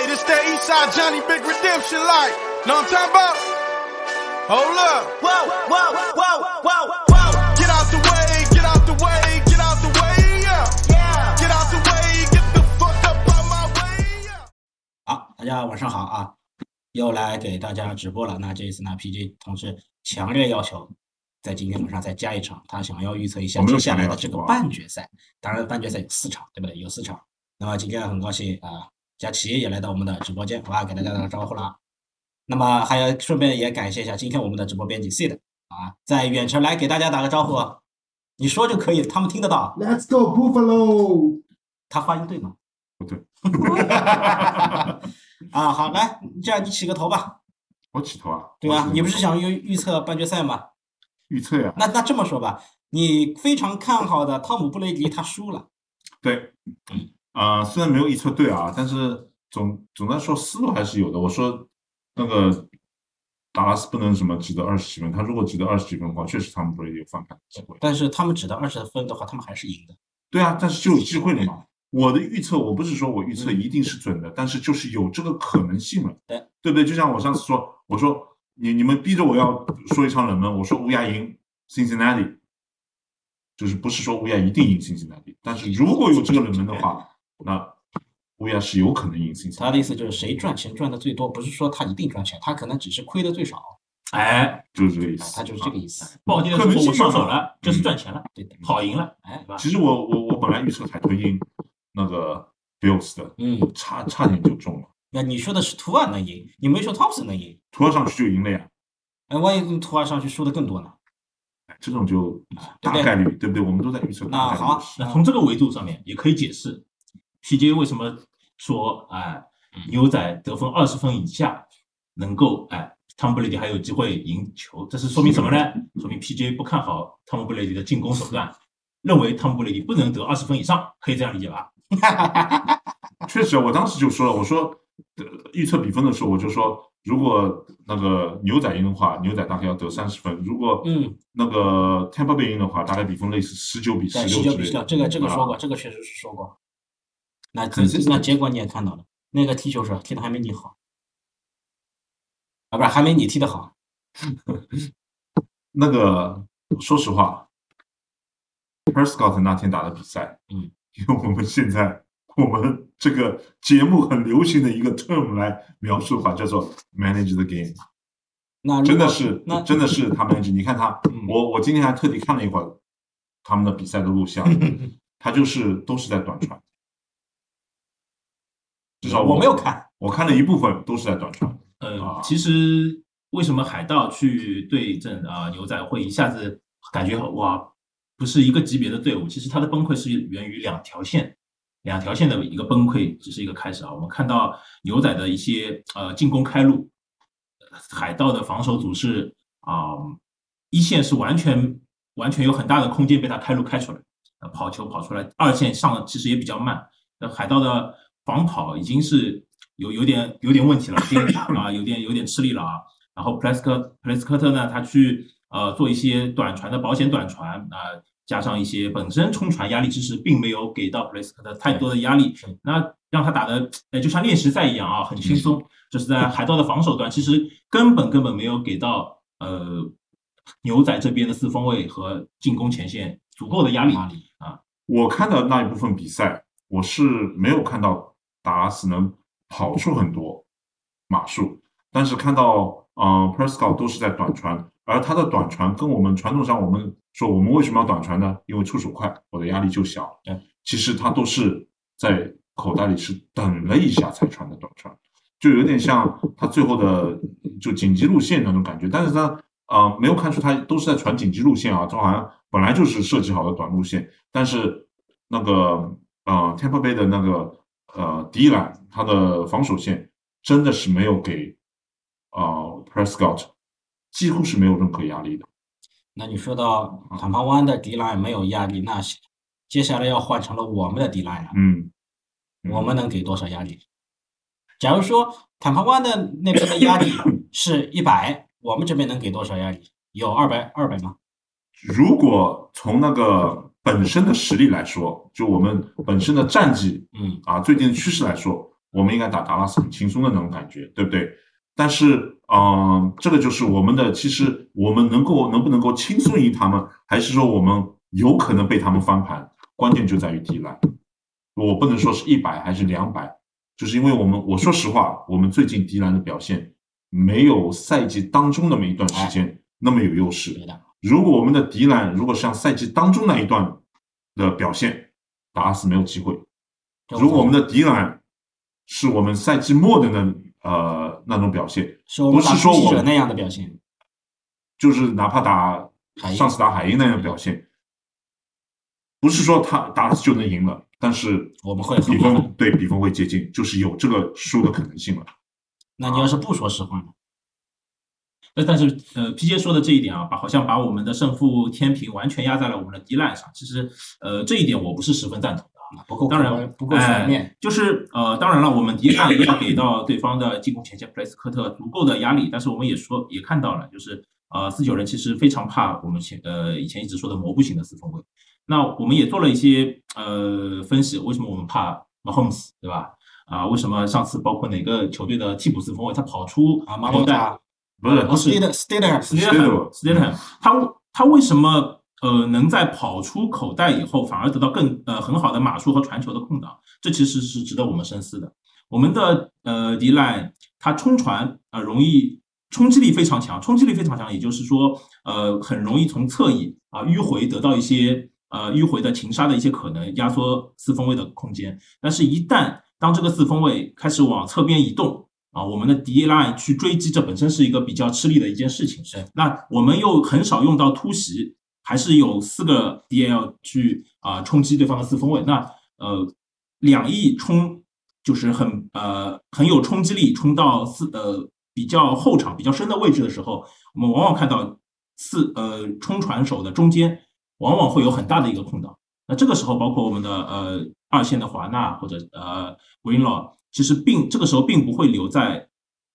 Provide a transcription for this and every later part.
Hey, this that Eastside Johnny Big Redemption like. Know what I'm talking about? Hold up. Whoa, whoa, whoa, whoa, whoa. Get out the way, get out the way, get out the way, yeah. Yeah. Get out the way, get the fuck up out my way, yeah. 好，大家晚上好啊，又来给大家直播了。那这一次呢，PG 同志强烈要求在今天晚上再加一场，他想要预测一下接下来的这个半决赛。当然，半决赛有四场，对不对？有四场。那么今天很高兴啊，佳琪也来到我们的直播间，哇，给大家打个招呼了啊。那么还要顺便也感谢一下今天我们的直播编辑 Sid 啊，在远程来给大家打个招呼，你说就可以，他们听得到。Let's go Buffalo！他发音对吗？不对，啊，好，来，这样你起个头吧。我起头啊？对啊，你不是想预预测半决赛吗？预测呀？那那这么说吧，你非常看好的汤姆布雷迪他输了，对，啊、虽然没有预测对啊，但是总总的来说思路还是有的。我说那个达拉斯不能什么只得二十几分，他如果只得二十几分的话，确实他们不会有翻盘的机会。但是他们只得二十分的话，他们还是赢的。对啊，但是就有机会了嘛。我的预测，我不是说我预测嗯一定是准的，但是就是有这个可能性了，对对不对？就像我上次说，我说你你们逼着我要说一场冷门，我说乌鸦赢 Cincinnati，就是不是说乌鸦一定赢 Cincinnati，但是如果有这个冷门的话，那乌鸦是有可能赢。他的意思就是谁赚钱赚的最多，不是说他一定赚钱，他可能只是亏的最少，哎，就是这个意思，哎他就是这个意思。暴跌的时候我上手了，就是赚钱了，对的，跑赢了，哎对，吧？其实我我我本来预测海豚赢那个 Bills 的，嗯，差差点就中了，那你说的是图尔能赢，你没说 tops 能赢，涂上去就赢了呀。哎，万一图尔上去输的更多呢？这种就大概率，对不对？我们都在预测那大概率好。那从这个维度上面也可以解释 PJ 为什么说哎牛仔得分二十分以下能够哎汤姆布雷迪还有机会赢球，这是说明什么呢？说明 PJ 不看好汤姆布雷迪的进攻手段，认为汤姆布雷迪不能得二十分以上，可以这样理解吧？确实，我当时就说了，我说呃预测比分的时候，我就说，如果那个牛仔赢的话，牛仔大概要得三十分；如果嗯，那个 Tampa Bay 赢的话，大概比分类似十九比十六之类的。九比十六，这个这个说过，啊这个确实是说过。那可是那结果你也看到了，那个踢球手踢的还没你好，啊，不是还没你踢的好。那个说实话 p e r s c o t t 那天打的比赛，嗯，用我们现在我们这个节目很流行的一个 term 来描述的话，叫做 manage the game。那真的是那，真的是他们，你看他嗯，我我今天还特地看了一会儿他们的比赛的录像，他就是都是在短传，至少我没有看，我看了一部分都是在短传，呃啊，其实为什么海盗去对阵啊、牛仔会一下子感觉哇不是一个级别的队伍？其实它的崩溃是源于两条线，两条线的一个崩溃只是一个开始啊。我们看到牛仔的一些呃进攻开路，海盗的防守组是啊、一线是完全完全有很大的空间被他开路开出来，呃跑球跑出来，二线上其实也比较慢，那海盗的防跑已经是有有点有点问题了，啊有点有点吃力了啊。然后普莱斯科普莱斯科特呢，他去呃做一些短传的保险短传啊、加上一些本身冲传压力知识，并没有给到普莱斯科特太多的压力，那让他打的呃就像练习赛一样啊，很轻松。就是在海盗的防守端，其实根本根本没有给到呃牛仔这边的四分卫和进攻前线足够的压力。压力我看到那一部分比赛，我是没有看到达拉斯能跑出很多码数，但是看到呃 Prescott 都是在短传，而他的短传跟我们传统上我们说我们为什么要短传呢？因为出手快，我的压力就小。对，其实他都是在口袋里是等了一下才传的短传，就有点像他最后的就紧急路线那种感觉，但是他呃没有看出他都是在传紧急路线啊，这好像本来就是设计好的短路线，但是那个呃 Tampa Bay 的那个呃迪兰他的防守线真的是没有给呃 Prescott 几乎是没有任何压力的。那你说到坦帕湾的迪兰没有压力，那接下来要换成了我们的迪兰了，嗯，我们能给多少压力？假如说坦帕湾的那边的压力 是一百，我们这边能给多少压力？有二百二百吗？如果从那个本身的实力来说，就我们本身的战绩嗯，啊最近的趋势来说，我们应该打达拉斯很轻松的那种感觉，对不对？但是，嗯、这个就是我们的，其实我们能够能不能够轻松赢他们，还是说我们有可能被他们翻盘？关键就在于迪兰。我不能说是一百还是两百，就是因为我们，我说实话，我们最近迪兰的表现没有赛季当中那么一段时间那么有优势。如果我们的迪兰如果像赛季当中那一段的表现，达拉斯没有机会。如果我们的迪兰是我们赛季末的那呃那种表现，是不是说我打突袭者那样的表现，就是哪怕打上次打海鹰那样的表现，不是说他达拉斯就能赢了，但是我们会比分对比分会接近，就是有这个输的可能性了。那你要是不说实话呢？那但是呃，PJ 说的这一点啊，把好像把我们的胜负天平完全压在了我们的 D line 上。其实呃，这一点我不是十分赞同的。不够当然不够全面哎，就是呃，当然了，我们迪烂要给到对方的进攻前线普雷斯科特足够的压力，但是我们也说也看到了，就是呃，四九人其实非常怕我们前呃以前一直说的蘑菇型的四分卫。那我们也做了一些呃分析，为什么我们怕 Mahomes 对吧？啊，为什么上次包括哪个球队的替补四分卫他跑出啊，马龙塔、不是不是 Stidham、Stidham、Stidham Stidham，他他为什么呃能在跑出口袋以后，反而得到更呃很好的码数和传球的空档？这其实是值得我们深思的。我们的呃 D line 他冲传啊、呃容易冲击力非常强，冲击力非常强，也就是说呃很容易从侧翼啊、迂回得到一些呃迂回的擒杀的一些可能，压缩四分位的空间。但是，一旦当这个四分位开始往侧边移动，啊，我们的 D line 去追击，这本身是一个比较吃力的一件事情。是，那我们又很少用到突袭，还是有四个 DL 去啊、冲击对方的四分位。那呃，两翼冲就是很呃很有冲击力，冲到四呃比较后场、比较深的位置的时候，我们往往看到四呃冲传手的中间往往会有很大的一个空档。那这个时候，包括我们的呃二线的华纳或者呃 Greenlaw，其实并这个时候并不会留在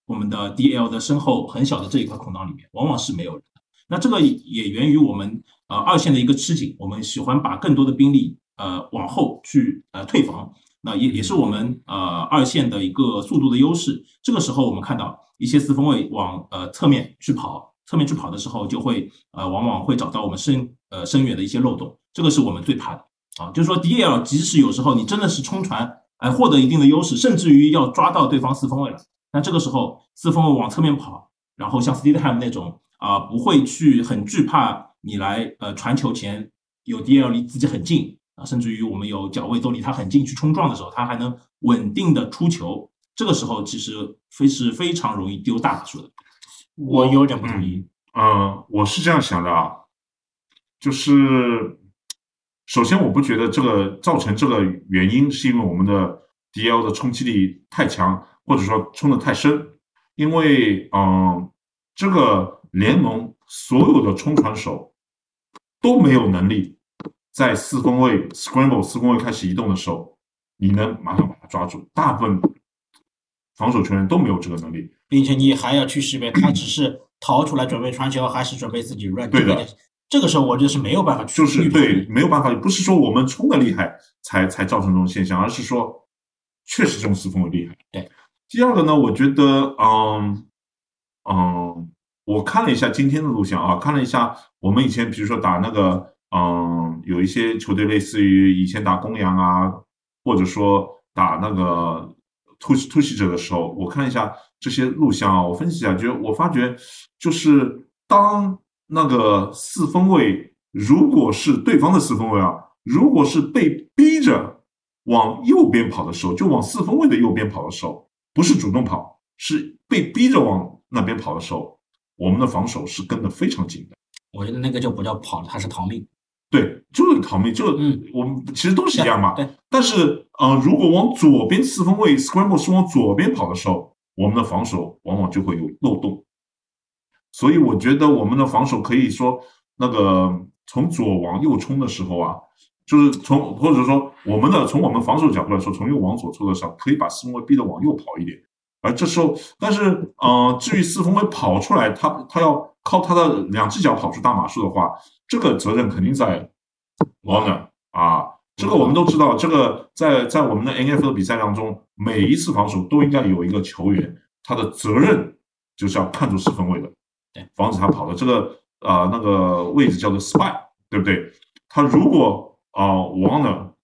我们的 DL 的身后很小的这一块空档里面，往往是没有的。那这个也源于我们呃二线的一个吃紧，我们喜欢把更多的兵力呃往后去呃退防，那也也是我们呃二线的一个速度的优势。这个时候我们看到一些四分卫往呃侧面去跑，侧面去跑的时候就会呃往往会找到我们深呃深远的一些漏洞，这个是我们最怕的啊。就是说 DL 即使有时候你真的是冲传，哎、获得一定的优势，甚至于要抓到对方四分卫了，那这个时候四分卫往侧面跑，然后像 Steedham 那种啊、不会去很惧怕你来呃传球前有 DL 离自己很近啊，甚至于我们有脚位都离他很近去冲撞的时候，他还能稳定的出球，这个时候其实非是非常容易丢大码数的。我有点不同意。嗯，我是这样想的啊，就是首先我不觉得这个造成这个原因是因为我们的 DL 的冲击力太强，或者说冲的太深，因为嗯，这个联盟所有的冲传手都没有能力在四分位 scramble 四分位开始移动的时候，你能马上把它抓住，大部分防守球员都没有这个能力。并且你还要去识别他只是逃出来准备传球，还是准备自己 run。对的这个时候我觉得是没有办法去就是对，没有办法，不是说我们冲的厉害才才造成这种现象，而是说确实这种四分卫厉害。对，第二个呢，我觉得，嗯嗯，我看了一下今天的录像啊，看了一下我们以前比如说打那个，嗯，有一些球队类似于以前打公羊啊，或者说打那个突突袭者的时候，我看了一下这些录像啊，我分析一下，觉得我发觉就是当那个四分卫如果是对方的四分卫啊，如果是被逼着往右边跑的时候，就往四分卫的右边跑的时候，不是主动跑，是被逼着往那边跑的时候，我们的防守是跟得非常紧的。我觉得那个就不叫跑了，他是逃命。对，就是逃命，就嗯我们其实都是一样嘛。对，但是，呃，如果往左边四分卫 scramble 是往左边跑的时候，我们的防守往往就会有漏洞。所以我觉得我们的防守可以说，那个从左往右冲的时候啊，就是从或者说我们的从我们防守角度来说，从右往左冲的时候，可以把四分卫逼得往右跑一点。而这时候，但是，呃，至于四分卫跑出来，他他要靠他的两只脚跑出大码数的话，这个责任肯定在 w a n e r 啊，这个我们都知道，这个在在我们的 NFL 比赛当中，每一次防守都应该有一个球员，他的责任就是要看住四分卫的，对，防止他跑的这个啊、那个位置叫做 spy，对不对？他如果啊、忘了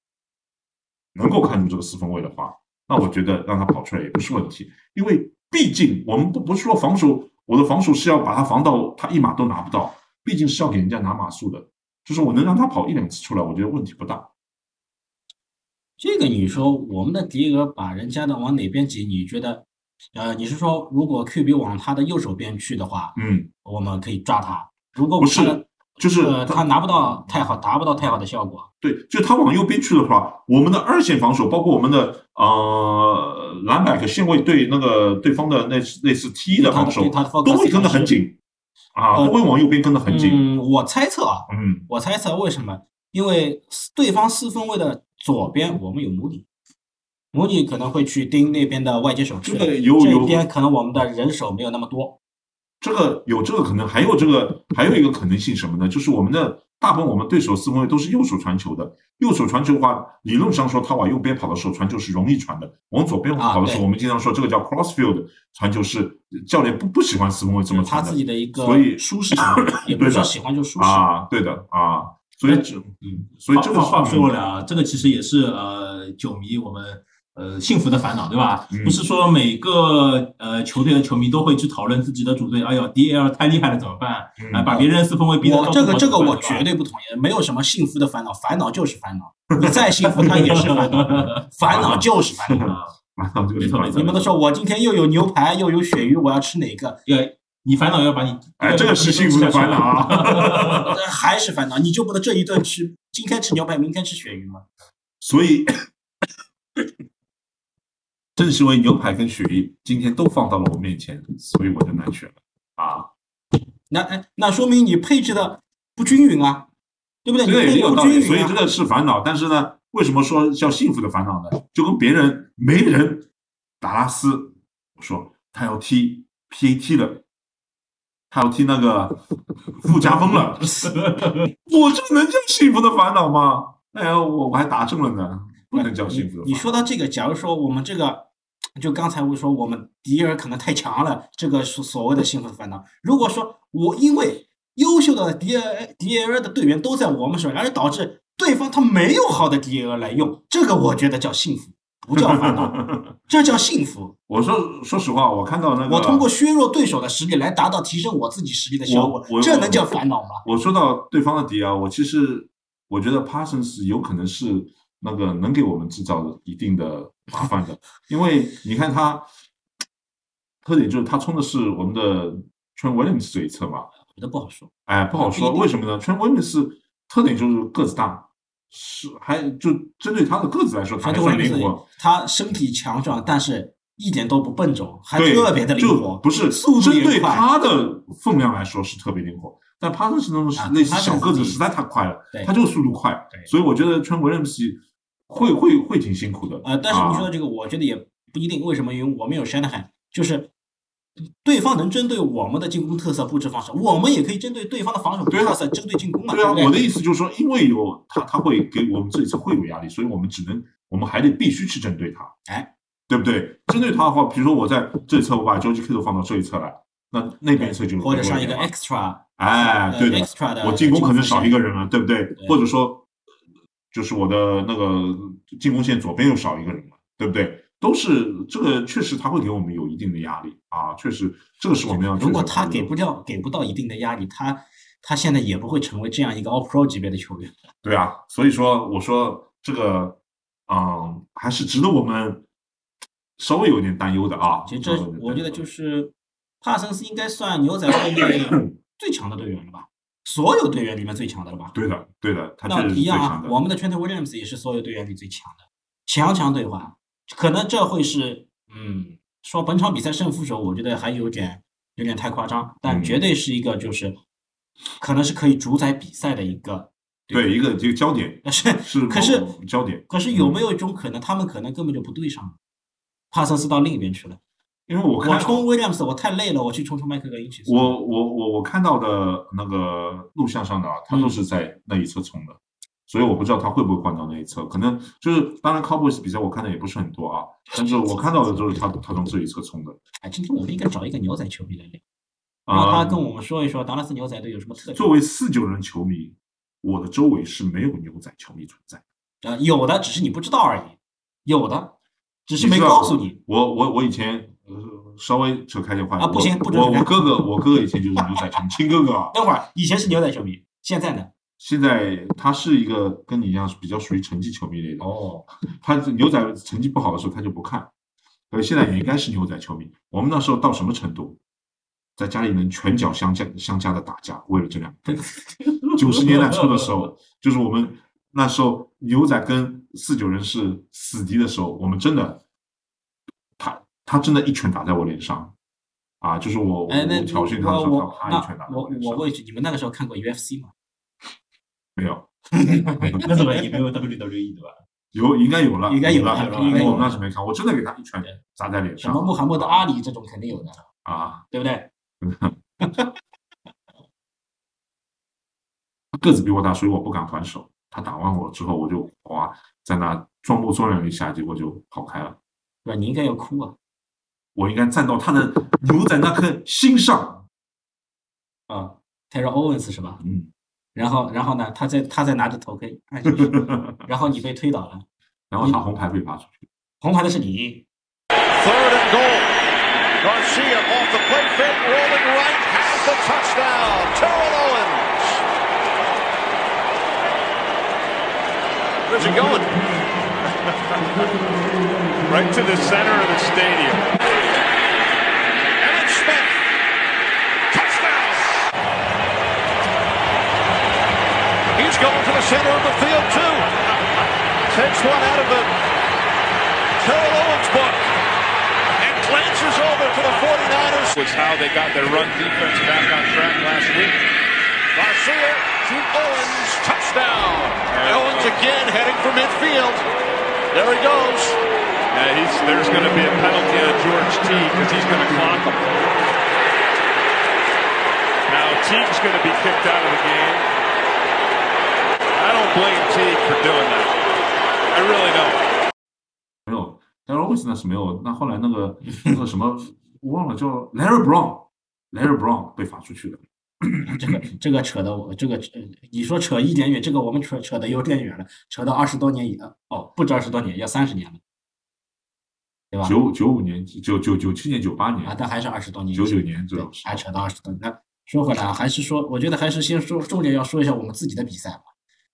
能够看出这个四分位的话，那我觉得让他跑出来也不是问题，因为毕竟我们不不是说防守，我的防守是要把他防到他一码都拿不到，毕竟是要给人家拿码数的，就是我能让他跑一两次出来，我觉得问题不大。这个你说我们的迪俄把人家的往哪边挤？你觉得，呃，你是说如果 QB 往他的右手边去的话，嗯，我们可以抓他；如果不是就是呃他拿不到太好，达不到太好的效果，对，就他往右边去的话，我们的二线防守，包括我们的呃篮板和线位对那个对方的那类似 T 的防守都会跟得很紧啊，呃都会往右边跟得很紧。嗯，我猜测啊，嗯，我猜测为什么？因为对方四分位的左边我们有母女，母女可能会去盯那边的外接手这，个有有。这边可能我们的人手没有那么多。这个有这个可能，还有这个还有一个可能性什么呢？就是我们的大部分我们对手四分卫都是右手传球的，右手传球的话，理论上说他往右边跑的时候传球是容易传的，往左边啊跑的时候，对。我们经常说这个叫 crossfield 传球是教练不不喜欢四分卫这么传他自己的一个所以舒适性，也不是说喜欢就舒适。啊，对的啊，所以这嗯，所以这个话说回来啊，这个其实也是呃球迷我们呃幸福的烦恼，对吧？嗯不是说每个呃球队的球迷都会去讨论自己的主队，哎呦 DL 太厉害了怎么办？嗯啊，把别人四分卫逼得我这个这个我绝对不同意，没有什么幸福的烦恼，烦恼就是烦恼。你再幸福，它也是烦恼，烦恼就是烦恼。你们都说我今天又有牛排又有鳕鱼，我要吃哪个？要你烦恼要把你哎，这个是幸福的烦恼啊。呃 还是烦恼，你就不能这一顿吃，今天吃牛排，明天吃鳕鱼吗？所以，正是因为牛排跟鳕鱼今天都放到了我面前，所以我就难选了啊。那哎，那说明你配置的不均匀啊，对不对？这个你配置也有道理。所以这个是烦恼。但是呢，为什么说叫幸福的烦恼呢？就跟别人没人达拉斯我说他要踢 PAT 了，他要踢那个附加分了，我这能叫幸福的烦恼吗？哎呀，我我还答正了呢，不能叫幸福的烦恼。你说到这个，假如说我们这个，就刚才我说我们敌人可能太强了，这个是所谓的幸福的烦恼。如果说我因为优秀的 D A D A 的队员都在我们手上，而导致对方他没有好的 D A 来用，这个我觉得叫幸福，不叫烦恼，这叫幸福。我说说实话，我看到那个，我通过削弱对手的实力来达到提升我自己实力的效果这能叫烦恼吗？我说到对方的敌啊，我其实我觉得 Parsons 有可能是那个能给我们制造一定的麻烦的，因为你看他特点就是他冲的是我们的 Trent Williams 这一侧嘛，我觉得不好说。哎，不好说，为什么呢？Trent Williams 特点就是个子大，是还就针对他的个子来说，他就会算灵活。他身体强壮，但是一点都不笨重，还，特别的灵就活，不是速度针对。他的分量来说是特别灵活，但帕特森那种啊类似他小个子实在太快了对，他就速度快，所以我觉得川维廉姆斯会会会挺辛苦的。呃，但是你说啊的这个，我觉得也不一定。为什么？因为我们有 Shanahan，就是对方能针对我们的进攻特色布置方式，我们也可以针对对方的防守特色针对进攻嘛。对啊，对对我的意思就是说，因为有他，他会给我们这一次会有压力，所以我们只能，我们还得必须去针对他，哎，对不对？针对他的话，比如说我在这一侧，我把 George Kittle 放到这一侧来，那那边一侧就或者上一个 extra，哎，呃对的我进攻可能少一个人了，对不对？对或者说，就是我的那个进攻线左边又少一个人了，对不对？都是这个，确实他会给我们有一定的压力啊，确实这个是我们要。如果他给不掉给不到一定的压力，他他现在也不会成为这样一个 All Pro 级别的球员。对啊，所以说我说这个，嗯，还是值得我们稍微有点担忧的啊。其实这我觉得就是帕森斯应该算牛仔队内 最强的队员了吧？所有队员里面最强的了吧？对的，对的，那一样。啊我们的 Trent Williams 也是所有队员里最强的，强强对话，可能这会是嗯，说本场比赛胜负手，我觉得还有点有点太夸张，但嗯绝对是一个就是可能是可以主宰比赛的一个。对一个这个焦点但是是可是焦点，可是有没嗯有一种可能，他们可能根本就不对上？帕森斯到另一边去了，因为我看我冲 Williams 我太累了，我去冲冲麦克格林去。我我我我看到的那个录像上的啊，他都嗯是在那一侧冲的，所以我不知道他会不会换到那一侧。可能就是当然 Cowboys 比赛我看的也不是很多啊，但是我看到的就是他他从这一侧冲的。哎，今天我们应该找一个牛仔球迷来聊，让他啊、跟我们说一说达拉斯牛仔队有什么特点。作为四九人球迷，我的周围是没有牛仔球迷存在。呃，有的只是你不知道而已，有的只是没告诉你。我我我以前呃稍微扯开点话啊不行我不准我我哥哥我哥哥以前就是牛仔球迷，亲哥哥啊。等会儿以前是牛仔球迷，现在呢？现在他是一个跟你一样是比较属于成绩球迷类的，哦，他牛仔成绩不好的时候他就不看，所以现在也应该是牛仔球迷。我们那时候到什么程度，在家里能拳脚相加相加的打架，为了这两个。九十年代初的时候，就是我们那时候牛仔跟四九人是死敌的时候，我们真的，他他真的一拳打在我脸上，啊，就是我我挑衅他的时候，我我他啪一拳打在我脸上我，问一句，你们那个时候看过 UFC 吗？没有。那时候也没有 WWE 对吧？有应该有了，应该有了了，应该有我们那是没看，我真的给他一拳砸在脸上。什么穆罕默德阿里这种肯定有的，啊，对不对？他个子比我大，所以我不敢还手。他打完我之后，我就哇，在那装模作样一下，结果就跑开了。对吧？你应该要哭啊！我应该站到他的牛仔那颗心上。啊，Terry Owens 是吧？嗯，然后，然后呢？他在他在拿着头盔按下去，然后你被推倒了，然后他红牌被罚出去。红牌的是你。Third and goal. Garcia off the play fake, rolling right, has the touchdown. Terrell Owens. Where's he going? right to the center of the stadium. He's going to the center of the field, too. Takes one out of the Terrell Owens book and glances over to the 49ers. Was how they got their run defense back on track last week. Garcia to Owens. Touchdown. Owens again heading for midfield. There he goes. Yeah, he's, there's going to be a penalty on George Teague because he's going to clock him. Now Teague's going to be kicked out of the game. I don't blame Teague for doing that. I really don't. 没有，但是 Owens 那是没有。那后来那个那个什么，我忘了叫 Larry Brown，Larry Brown 被罚出去了。这个这个扯的我这个呃你说扯一点远，这个我们扯扯的有点远了，扯到二十多年以了，哦，不止二十多年，要三十年了，对吧？九九五年、九九九七年、九八年啊，但还是二十多年以九，九年这对种，时候还扯到二十多年。那说回来啊，还是说，我觉得还是先说重点要说一下我们自己的比赛吧。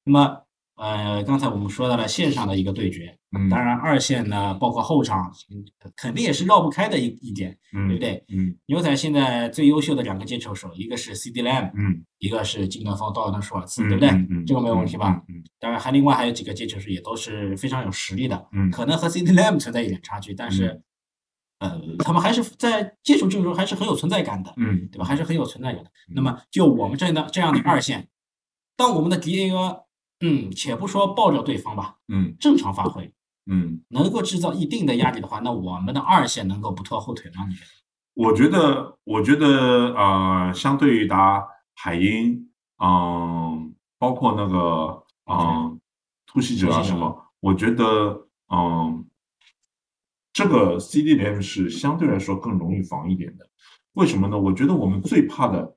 那么，呃，刚才我们说到了线上的一个对决，嗯，当然二线呢，包括后场，嗯肯定也是绕不开的一一点，嗯，对不对？嗯牛仔现在最优秀的两个接球手，一个是 CD Lamb，嗯，一个是金德峰道尔顿舒尔茨，嗯对不对？嗯嗯这个没有问题吧？嗯当然，还另外还有几个接球手也都是非常有实力的，嗯可能和 CD Lamb 存在一点差距，但是，呃，他们还是在接球阵中还是很有存在感的，嗯，对吧？还是很有存在感的。那么，就我们这样的这样的二线，当我们的 DAR，嗯，且不说抱着对方吧，嗯正常发挥，嗯，能够制造一定的压力的话，那我们的二线能够不拖后腿吗？你觉得？我觉得，我觉得，呃，相对于打海鹰，嗯，包括那个，嗯，突袭者啊什么，我觉得，嗯，这个 CDM 是相对来说更容易防一点的。为什么呢？我觉得我们最怕的，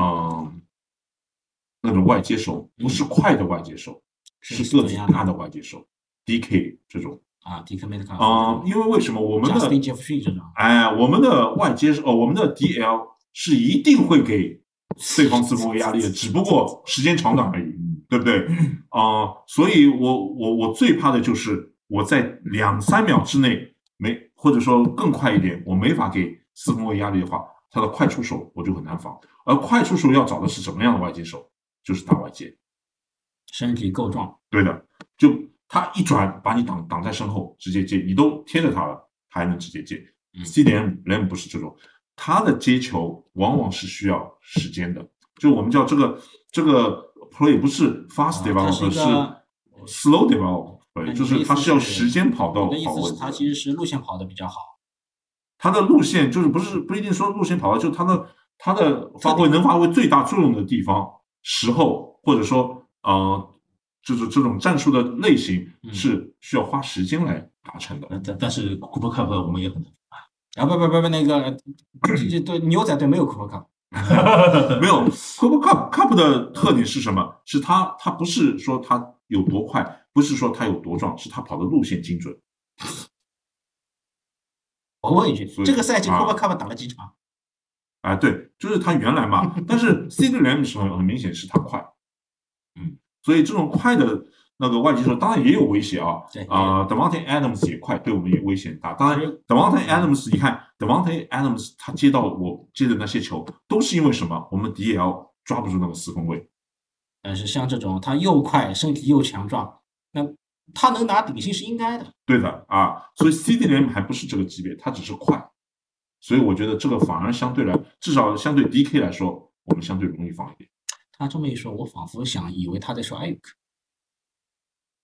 嗯，那种外接手不是快的外接手，是是个子大的外接手，DK 这种。啊，DK 梅特卡啊，因为为什么我们的哎，我们的外接手哦，我们的 DL 是一定会给对方四分卫压力的，只不过时间长短而已，对不对？啊、所以我我我最怕的就是我在两三秒之内没，或者说更快一点，我没法给四分卫压力的话，他的快出手我就很难防。而快出手要找的是什么样的外接手？就是打外界，身体够壮，对的，就他一转把你挡挡在身后，直接接，你都贴着他了，他还能直接接。嗯 C 点 Lam 不是这种，他的接球往往是需要时间的，就我们叫这个这个 play 不是 fast develop，、一个是 slow develop，对，就是他是要时间跑到我的意跑位的。思是他其实是路线跑的比较好，他的路线就是不是不一定说路线跑到，就他的他的发挥能发挥最大作用的地方时候，或者说呃就是这种战术的类型嗯是需要花时间来达成的。但但但是 Cooper Cup 我们也很难啊不不不不那个这这对牛仔队没有 Cooper Cup，没有 Cooper Cup Cup 的特点是什么？是他他不是说他有多快，不是说他有多壮，是他跑的路线精准。我问一句这个赛季啊 Cooper Cup 打了几场？啊，对，就是他原来嘛，但是 C 对联的时候很明显是他快，嗯，所以这种快的那个外接手当然也有威胁啊，对啊，Devante Adams 也快，对我们也威胁很大。当然，Devante Adams，你看 Devante Adams 他接到我接的那些球，都是因为什么？我们 DL 抓不住那个四分卫，但是像这种他又快，身体又强壮，那他能拿顶薪是应该的。对的啊，所以 C 对联还不是这个级别，他只是快，所以我觉得这个反而相对来，至少相对 DK 来说，我们相对容易放一点。他这么一说，我仿佛想以为他在说艾尤克，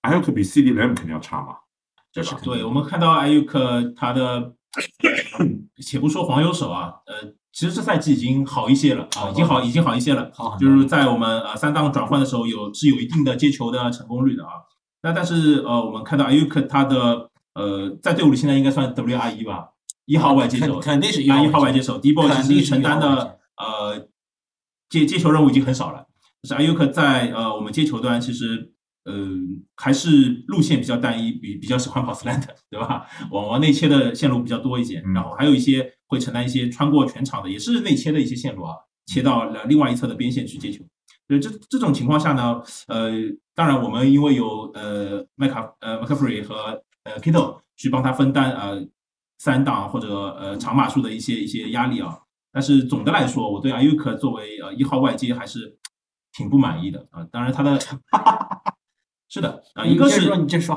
艾尤克比 CDM 肯定要差嘛，对吧？对，我们看到艾尤克他的，且不说黄油手啊，呃，其实这赛季已经好一些了啊，已经好，已经好一些了。好就是在我们呃三档转换的时候有是有一定的接球的成功率的啊。那但是呃，我们看到艾尤克他的呃在队伍里现在应该算 WR 一吧，一号外接手，肯肯定是啊一号外外接手，迪波肯定是其实承担的呃接接球任务已经很少了。就是艾尤克在呃我们接球端其实呃还是路线比较单一，比比较喜欢跑 slant，对吧？往往内切的线路比较多一些，嗯然后还有一些会承担一些穿过全场的，也是内切的一些线路啊，切到了另外一侧的边线去接球。所以这这种情况下呢，呃，当然我们因为有呃麦卡呃 McCaffrey 和呃 Kittle 去帮他分担呃三档或者呃长码数的一些一些压力啊，但是总的来说，我对 Ayuk 作为呃一号外接还是挺不满意的啊。当然他的 是的啊，一个是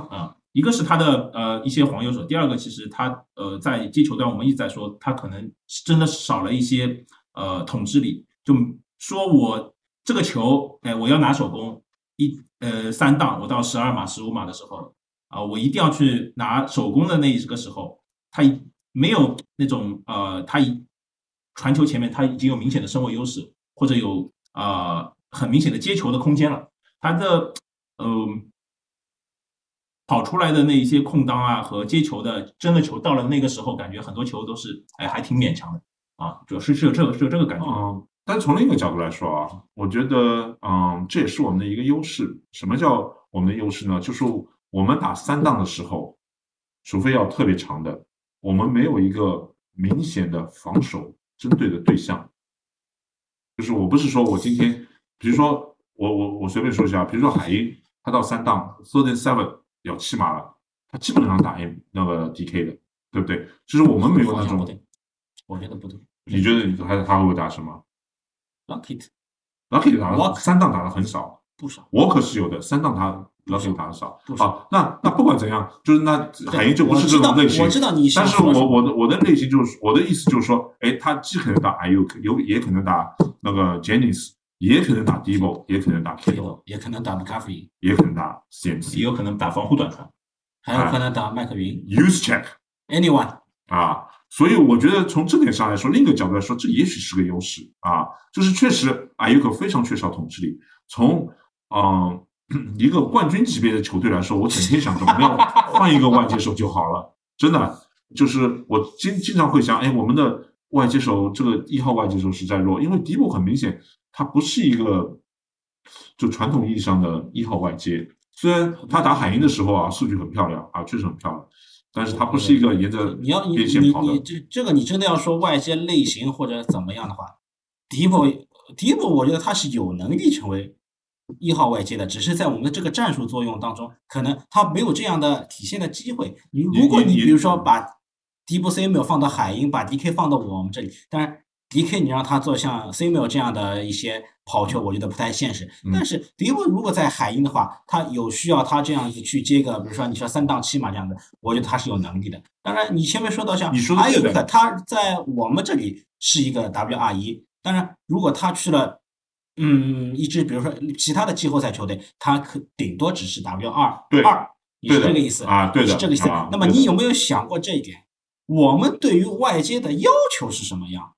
啊，一个是他的呃一些黄油手，第二个其实他呃在接球端我们一直在说他可能是真的少了一些呃统治力，就说我这个球哎我要拿手工一呃三档我到十二码十五码的时候啊、我一定要去拿手工的那一个时候，他没有那种呃他一传球前面他已经有明显的身位优势，或者有、呃很明显的接球的空间了，他的嗯。跑出来的那一些空当啊和接球的真的球到了那个时候，感觉很多球都是哎还挺勉强的啊，主要是是有这个是有这个感觉。嗯，但从另一个角度来说啊，我觉得，嗯，这也是我们的一个优势。什么叫我们的优势呢？就是我们打三档的时候，除非要特别长的，我们没有一个明显的防守针对的对象。就是我不是说我今天，比如说我我我随便说一下，比如说海鹰，他到三档 third and seven 要七马了，他基本上打 M 那个 DK 的，对不对？就是我们没有那种，我觉得不对。你觉得你还他会打什么？？Rocket，Rocket 打我的三档打的很少，不少，我可是有的，三档他 Lucky 打的少好，那那不管怎样，就是那海英就不是这种类型。我知道你想但是我我的我的类型就是我的意思就是说，哎，他既可能打 Ayuk，有也可能打那个 Jennings，也可能打 Debo，也可能打 Kittle，也可能打 McCaffrey，也可能打也 CMC 也。有可能打防护短传，还有可能打麦克云 Use check，anyone。啊，所以我觉得从这点上来说，另一个角度来说，这也许是个优势啊，就是确实 Ayuk 非常缺少统治力。从嗯、一个冠军级别的球队来说，我整天想着我们要换一个外接手就好了，真的就是我经经常会想，哎，我们的外接手这个一号外接手实在弱，因为迪布很明显他不是一个就传统意义上的一号外接，虽然他打海鹰的时候啊，数据很漂亮啊，确实很漂亮，但是他不是一个沿着你要你你你。这这个你真的要说外接类型或者怎么样的话，迪布迪布，我觉得他是有能力成为一号外接的，只是在我们的这个战术作用当中，可能他没有这样的体现的机会。你如果你比如说把迪布 C 没有放到海鹰，把 DK 放到我们这里，当然 DK 你让他做像 C 没有这样的一些跑球，我觉得不太现实。嗯但是迪博如果在海鹰的话，他有需要他这样子去接个，比如说你说三档七码这样的，我觉得他是有能力的。当然，你前面说到像你说的艾尤对的克，他在我们这里是一个 WR 一，当然如果他去了。嗯，一支比如说其他的季后赛球队，他可顶多只是 W 二对二，你对是这个意思啊对的是这个意思啊。那么你有没有想过这一点？我们对于外接的要求是什么样？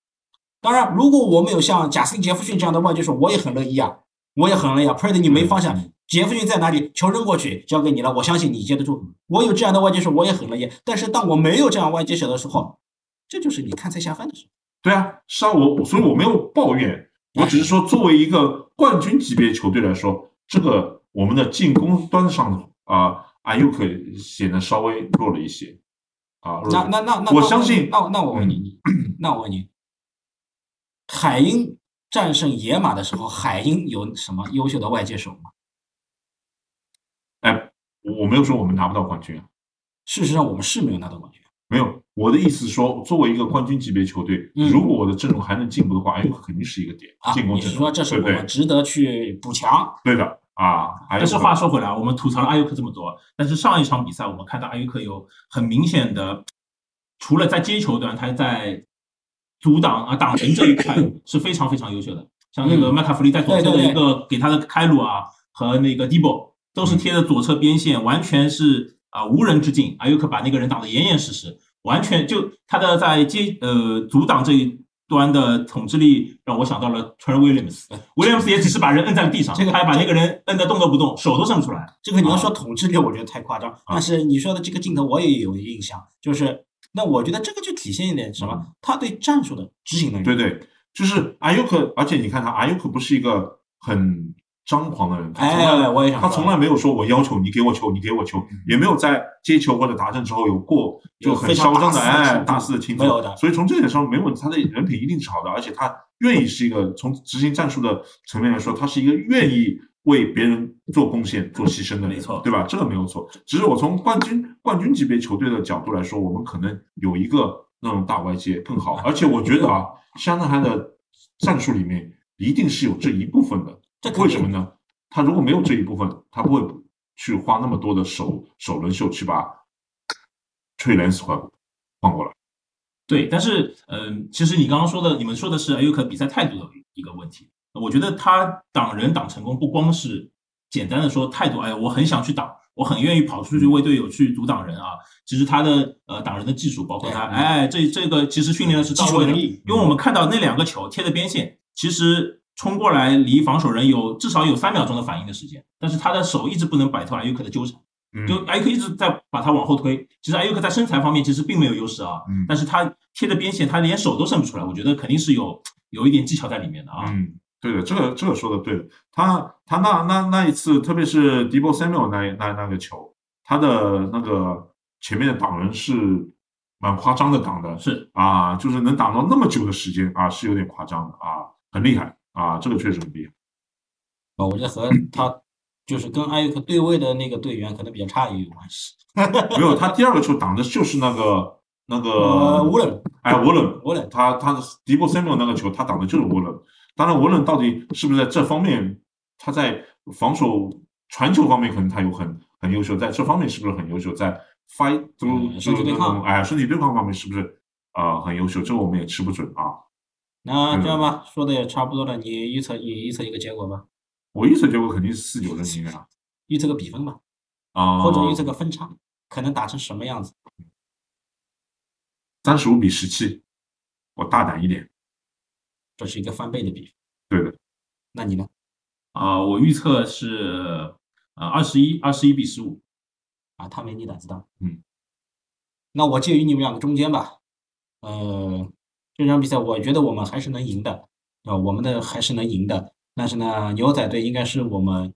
当然，如果我们有像贾斯汀·杰弗逊这样的外接手，我也很乐意啊，我也很乐意啊。Pred 你没方向，嗯杰弗逊在哪里？球扔过去，交给你了，我相信你接得住。我有这样的外接手，我也很乐意。但是当我没有这样外接手的时候，这就是你看菜下饭的时候。对啊，是啊，我所以我没有抱怨，我只是说作为一个冠军级别球队来说，这个我们的进攻端上啊，阿尤克显得稍微弱了一些啊。那那那那，我相信那那我问你，那我问你，海鹰战胜野马的时候，海鹰有什么优秀的外接手吗？哎，我我没有说我们拿不到冠军啊，事实上，我们是没有拿到冠军。没有。我的意思是说，作为一个冠军级别球队，嗯如果我的阵容还能进步的话，阿尤克肯定是一个点，啊，进攻阵容。说这是对对我们值得去补强？对的啊。但是话说回来，我们吐槽了阿尤克这么多，但是上一场比赛我们看到阿尤克有很明显的，除了在接球端，他在阻挡啊挡人这一块是非常非常优秀的。像那个麦卡弗利在左侧的一个给他的开路啊，和那个 Debo 都是贴着左侧边线，完全是啊无人之境。阿尤克把那个人挡得严严实实，完全就他的在接呃阻挡这一端的统治力，让我想到了 t r e Williams。Williams 也只是把人摁在了地上，这个他还把那个人摁得动都不动，手都伸不出来。这个你要说统治力，我觉得太夸张。但是你说的这个镜头，我也有印象，就是那我觉得这个就体现一点什么？他对战术的执行能力。对对，就是阿尤克，而且你看他，阿尤克不是一个很张狂的人，他从来、哎，我也想他从来没有说我要求你给我球，你给我球，也没有在接球或者达阵之后有过就很嚣张的哎大肆的庆祝没有的所以从这点上没问题，他的人品一定是好的，而且他愿意是一个从执行战术的层面来说，他是一个愿意为别人做贡献、做牺牲的人，没错对吧？这个没有错。只是我从冠军冠军级别球队的角度来说，我们可能有一个那种大外接更好，而且我觉得啊，香奈儿的战术里面一定是有这一部分的。这为什么呢？他如果没有这一部分，他不会去花那么多的手首轮秀去把吹雷斯换换过来。对，但是嗯、其实你刚刚说的，你们说的是艾尤克比赛态度的一个问题。我觉得他挡人挡成功，不光是简单的说态度，哎，我很想去挡，我很愿意跑出去为队友去阻挡人啊。其实他的呃挡人的技术，包括他，对哎，这这个其实训练的是到位的。因为我们看到那两个球贴的边线，其实冲过来离防守人有至少有三秒钟的反应的时间，但是他的手一直不能摆脱艾尤克的纠缠。嗯，就艾尤克一直在把他往后推。其实艾尤克在身材方面其实并没有优势啊，嗯但是他贴着边线，他连手都伸不出来，我觉得肯定是有有一点技巧在里面的啊。嗯，对的，这个这个说的对的。他他那那那一次，特别是 Debo Samuel 那那那个球，他的那个前面的挡人是蛮夸张的挡的，是啊，就是能挡到那么久的时间啊，是有点夸张的啊，很厉害啊，这个确实很厉害。啊，我觉得和 他就是跟艾尤克对位的那个队员可能比较差也有关系。没有，他第二个球挡的就是那个那个呃，无论哎，沃伦，沃伦他他的迪波 Samuel 那个球，他挡的就是沃伦。当然，沃伦到底是不是在这方面，他在防守传球方面可能他有很很优秀，在这方面是不是很优秀？在 fight 就嗯就身体对抗那种哎身体对抗方面是不是啊、呃很优秀？这个我们也吃不准啊。那这样吧，说的也差不多了，你预测你预测一个结果吧，我预测结果肯定是四九人赢啊预测个比分吧，啊，或者预测个分差，可能打成什么样子？三十五比十七，我大胆一点。这是一个翻倍的比分。对的，那你呢？啊、我预测是呃二十一二十一比十五。啊，他没你胆子大。嗯，那我介于你们两个中间吧。呃，这场比赛我觉得我们还是能赢的，啊，我们的还是能赢的。但是呢，牛仔队应该是我们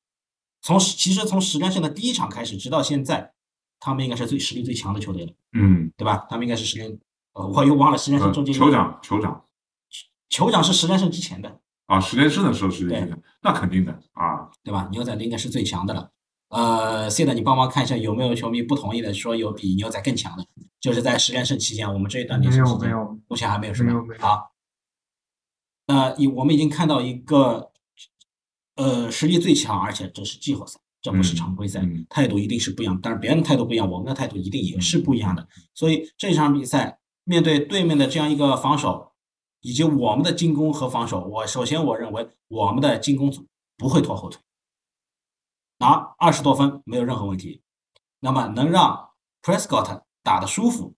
从其实从十连胜的第一场开始，直到现在，他们应该是最实力最强的球队了，嗯，对吧？他们应该是十连，呃，我又忘了十连胜呃中间酋长酋长酋长是十连胜之前的，啊，十连胜的时候是这对个，那肯定的啊。对吧？牛仔队应该是最强的了。呃，C 的，你帮忙看一下有没有球迷不同意的，说有比牛仔更强的，就是在十连胜期间，我们这一段连没胜期间，有没有，目前还没有是吧没有没？有好，那已我们已经看到一个，呃，实力最强，而且这是季后赛，这不是常规赛，态度一定是不一样。但是别人的态度不一样，我们的态度一定也是不一样的。所以这场比赛面对对面的这样一个防守，以及我们的进攻和防守，我首先我认为我们的进攻组不会拖后腿，拿二十多分没有任何问题。那么能让 Prescott 打得舒服，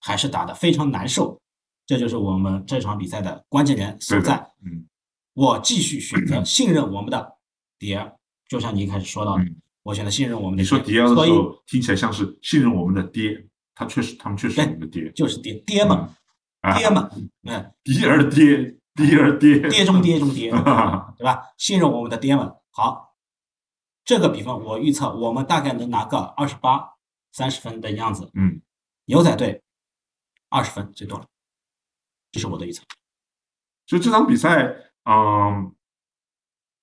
还是打得非常难受，这就是我们这场比赛的关键点所在。嗯，我继续选择信任我们的迪尔就像你一开始说到的，嗯我选择信任我们的你说迪尔的所以时候听起来像是信任我们的爹，他确实，他们确实是我们的爹，就是爹爹们，啊爹嘛，嗯，迪尔爹，迪尔爹，爹中爹中爹，对吧？信任我们的爹们。好，这个比分我预测我们大概能拿个二十八、三十分的样子。嗯，牛仔队二十分最多了，这是我的预测。就这场比赛，嗯，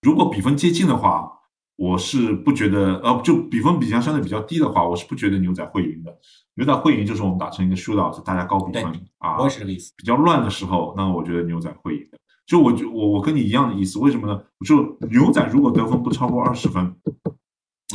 如果比分接近的话，我是不觉得，呃，就比分比较相对比较低的话，我是不觉得牛仔会赢的。牛仔会赢就是我们打成一个 shootout，大家高比分啊，我也是这个意思。比较乱的时候，那我觉得牛仔会赢的。就我就我我跟你一样的意思，为什么呢？就牛仔如果得分不超过二十分，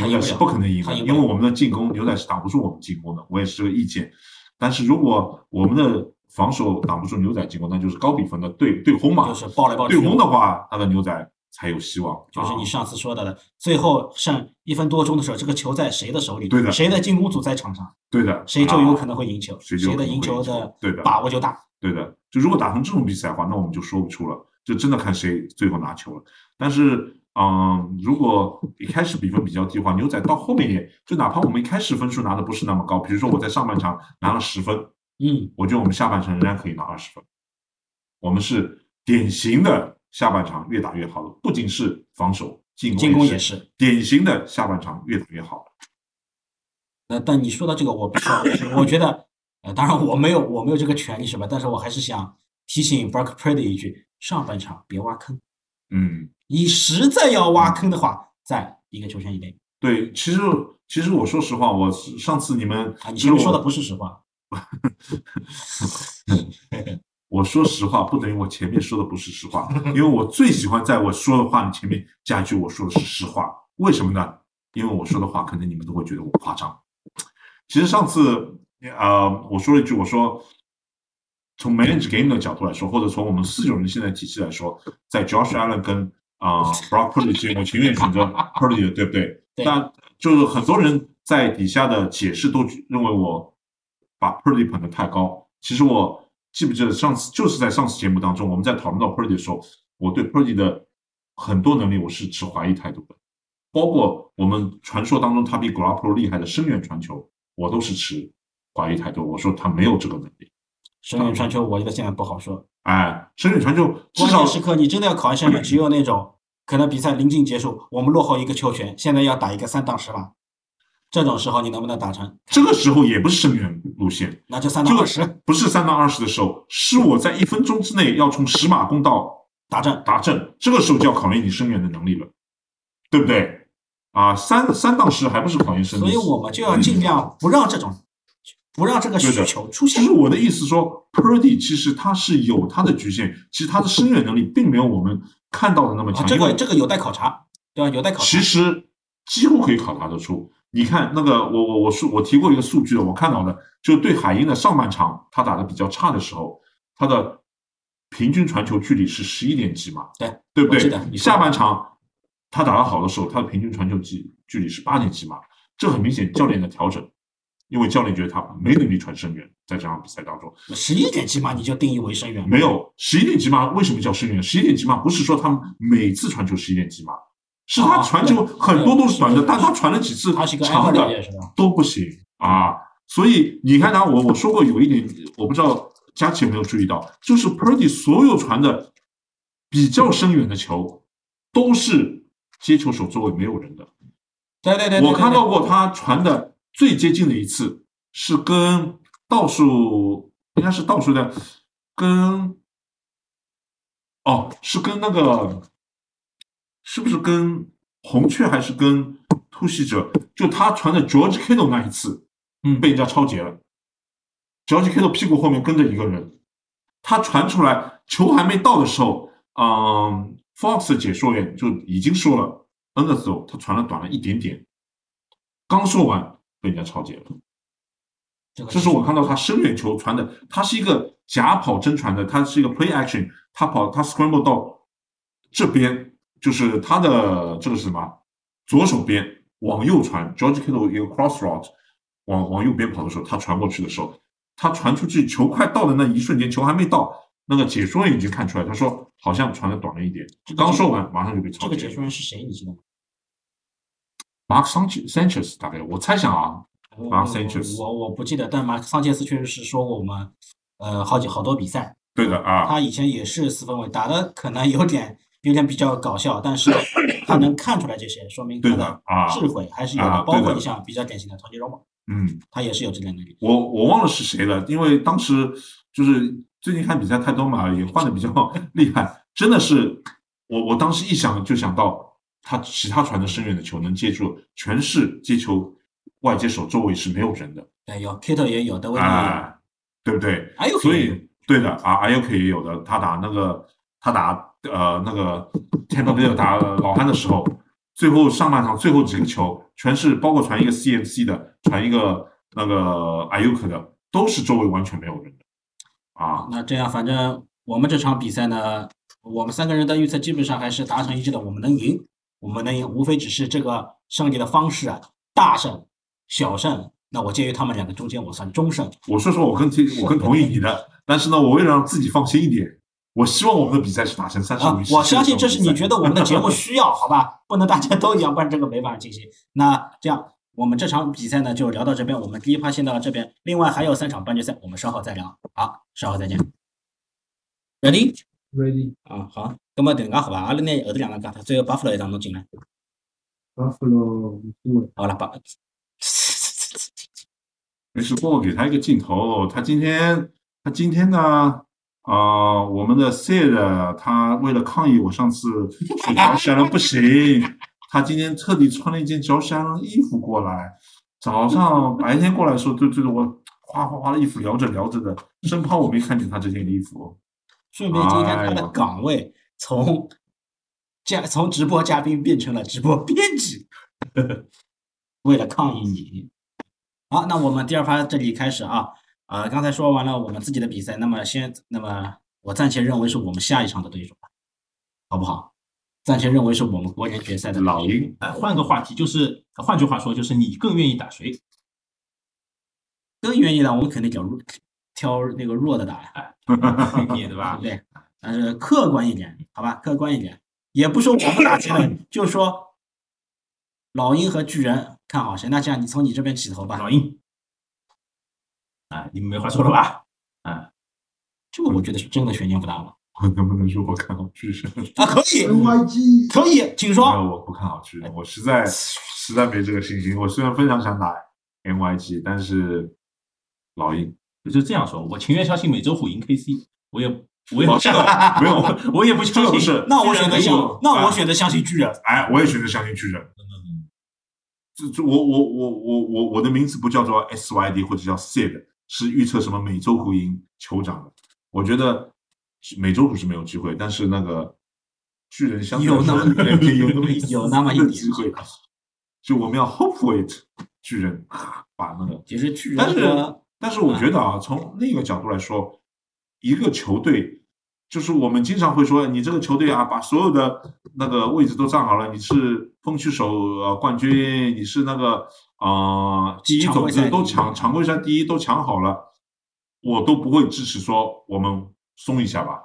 牛仔是不可能赢的，因为我们的进攻牛仔是挡不住我们进攻的，我也是这个意见。但是如果我们的防守挡不住牛仔进攻，那就是高比分的对对轰嘛。就是爆来爆去对轰的话，那个牛仔才有希望。啊就是你上次说到的，最后剩一分多钟的时候，这个球在谁的手里？对的谁的进攻组在场上，对的，谁就有可能能会赢球，谁的赢球的对的把握就大。对的。就如果打成这种比赛的话，那我们就说不出了，就真的看谁最后拿球了。但是，嗯，如果一开始比分比较低的话，牛仔到后面也就哪怕我们一开始分数拿的不是那么高，比如说我在上半场拿了十分，嗯，我觉得我们下半场仍然可以拿二十分。我们是典型的下半场越打越好的，不仅是防守，进攻进攻也也是。典型的下半场越打越好。那，但你说到这个，我必须要，我觉得，呃，当然我没有我没有这个权利是吧？但是我还是想提醒 Brock Purdy 一句：上半场别挖坑，嗯，你实在要挖坑的话，在一个球权以内对，其实其实我说实话，我上次你们啊。你就是我前面说的不是实话，我说实话，不等于我前面说的不是实话，因为我最喜欢在我说的话里前面加一句我说的是实话。为什么呢？因为我说的话，可能你们都会觉得我夸张。其实上次，呃，我说了一句，我说从 manage game 的角度来说，或者从我们四九人现在体系来说，在 Josh Allen 跟啊、呃 Brock Purdy 之间，我情愿选择 Purdy 的，对不对？对但就是很多人在底下的解释都认为我把 Purdy 捧得太高。其实我记不记得上次就是在上次节目当中，我们在讨论到 Purdy 的时候，我对 Purdy 的很多能力我是持怀疑态度的，包括我们传说当中他比 Garoppolo 厉害的深远传球，我都是持怀疑态度。我说他没有这个能力。深远传球，我觉得现在不好说。哎，深远传球至少关键时刻你真的要考验深远，只有那种可能比赛临近结束，我们落后一个球权，现在要打一个三档十码，这种时候你能不能打成？这个时候也不是深远路线，那就三这个档二十不是三到二十的时候，是我在一分钟之内要从十码攻到达正。达阵，这个时候就要考验你深远的能力了，对不对？啊，三三到十还不是考验深远，所以我们就要尽量不让这种，不让这个需求出现其实。我的意思说，Purdy 其实他是有他的局限，其实他的深远能力并没有我们看到的那么啊，强，这个这个有待考察，对吧？有待考察。其实几乎可以考察得出。你看那个，我我我说我提过一个数据的，我看到的，就是对海鹰的上半场他打的比较差的时候，他的平均传球距离是十一点几码，对对不对下半场他打的好的时候，他的平均传球距距离是八点几码，这很明显教练的调整，因为教练觉得他没能力传深远，在这场比赛当中。十一点几码你就定义为深远，没有十一点几码，为什么叫深远？十一点几码不是说他们每次传球十一点几码，是他啊传球很多都是短的，对但他传了几次它是一个长的？都不行啊。所以你看他，我我说过有一点，我不知道佳琪有没有注意到，就是 Purdy 所有传的比较深远的球，都是接球手周围没有人的。对对对，对我看到过他传的最接近的一次是跟倒数，应该是倒数的，跟哦，是跟那个，是不是跟红雀还是跟突袭者？就他传的 George Kittle 那一次，嗯被人家超截了。George Kittle 屁股后面跟着一个人，他传出来球还没到的时候，嗯，Fox 解说员就已经说了。恩的时候，他传了短了一点点，刚说完被人家抄截了。这个这是我看到他深远球传的，他是一个假跑真传的，他是一个 play action，他跑他 scramble 到这边，就是他的这个是什么？左手边往右传，George Kittle 一个 cross route 往往右边跑的时候，他传过去的时候，他传出去球快到的那一瞬间，球还没到，那个解说员已经看出来，他说好像传的短了一点，刚说完马上就被抄截。这个解说员是谁？你知道吗？Mark Sanchez Sanchez 大概我猜想啊，我 Mark Sanchez 我我不记得，但马克桑切斯确实是说过我们呃好几好多比赛，对的啊，他以前也是四分卫，打的可能有点有点比较搞笑，但是他能看出来这些，说明他对的啊。智慧还是有的。啊包括你像比较典型的团结罗马，嗯，他也是有这点能力。我我忘了是谁了，因为当时就是最近看比赛太多嘛，也换的比较 厉害，真的是我我当时一想就想到他其他传的深远的球能接住，全是接球外接手周围是没有人的，对，有 Kito 也有，德维特也有，哎，对不对？还有所以对的啊，I U K 也有的，他打那个他打呃那个 Tampa Bay 打老汉的时候，最后上半场最后几个球全是包括传一个 CMC 的，传一个那个 i u k 的，都是周围完全没有人的啊。那这样，反正我们这场比赛呢，我们三个人的预测基本上还是达成一致的，我们能赢，我们呢也，无非只是这个胜利的方式啊，大胜、小胜。那我介于他们两个中间，我算中胜。我说实话，我更听我更同意你的，但是呢，我为了让自己放心一点，我希望我们的比赛是打成三十啊五比，我相信这是你觉得我们的节目需要，好吧？不能大家都一样，不然这个没办法进行。那这样，我们这场比赛呢就聊到这边，我们第一趴先到了这边。另外还有三场半决赛，我们稍后再聊。好，稍后再见。Ready？Ready 啊，好，那么等下好吧，阿拉拿后头两个讲，他最后 Buffalo 一场侬进来，Buffalo。好了，把。没事，过给他一个镜头。他今天，他今天呢，啊、我们的 Sid 他为了抗议我上次说乔西亚伦不行，他今天特地穿了一件乔西亚伦衣服过来。早上白天过来的时候，就对着我哗哗哗的衣服聊着聊着的，生怕我没看见他这件衣服。顺便今天他的岗位从嘉从直播嘉宾变成了直播编辑，为了抗议你。好，那我们第二发这里开始啊，呃，刚才说完了我们自己的比赛，那么先，那么我暂且认为是我们下一场的对手吧，好不好？暂且认为是我们国人决赛的老鹰，哎，换个话题，就是换句话说，就是你更愿意打谁？更愿意的，我们肯定挑弱挑那个弱的打呀。你对吧？对，但是客观一点，好吧，客观一点，也不说我不打击了，就说老鹰和巨人看好谁？那这样你从你这边起头吧老。鹰。啊，你们没话说了吧？啊，这个我觉得是真的悬念不大了我 能不能说我看好巨人？啊，可以，NYG 可以，请没说。有，我不看好巨人，我实在实在没这个信心。我虽然非常想打 NYG，但是老鹰就这样说，我情愿相信美洲虎赢 KC，我也我也哦这个没有我也不相信。是，那我选择相那我选择相信巨人。哎，我也选择相信巨人。这这我我我我我我的名字不叫做 SYD 或者叫 Sid，是预测什么美洲虎赢酋长的。我觉得美洲虎是没有机会，但是那个巨人相对有那么有那么一 有那么一点机会，就我们要 hope for it，巨人把那个其实巨人但是和但是我觉得啊，从另一个角度来说，一个球队就是我们经常会说，你这个球队啊，把所有的那个位置都占好了，你是风区首呃冠军，你是那个呃第一种子都抢常规赛第一都抢好了，我都不会支持说我们松一下吧，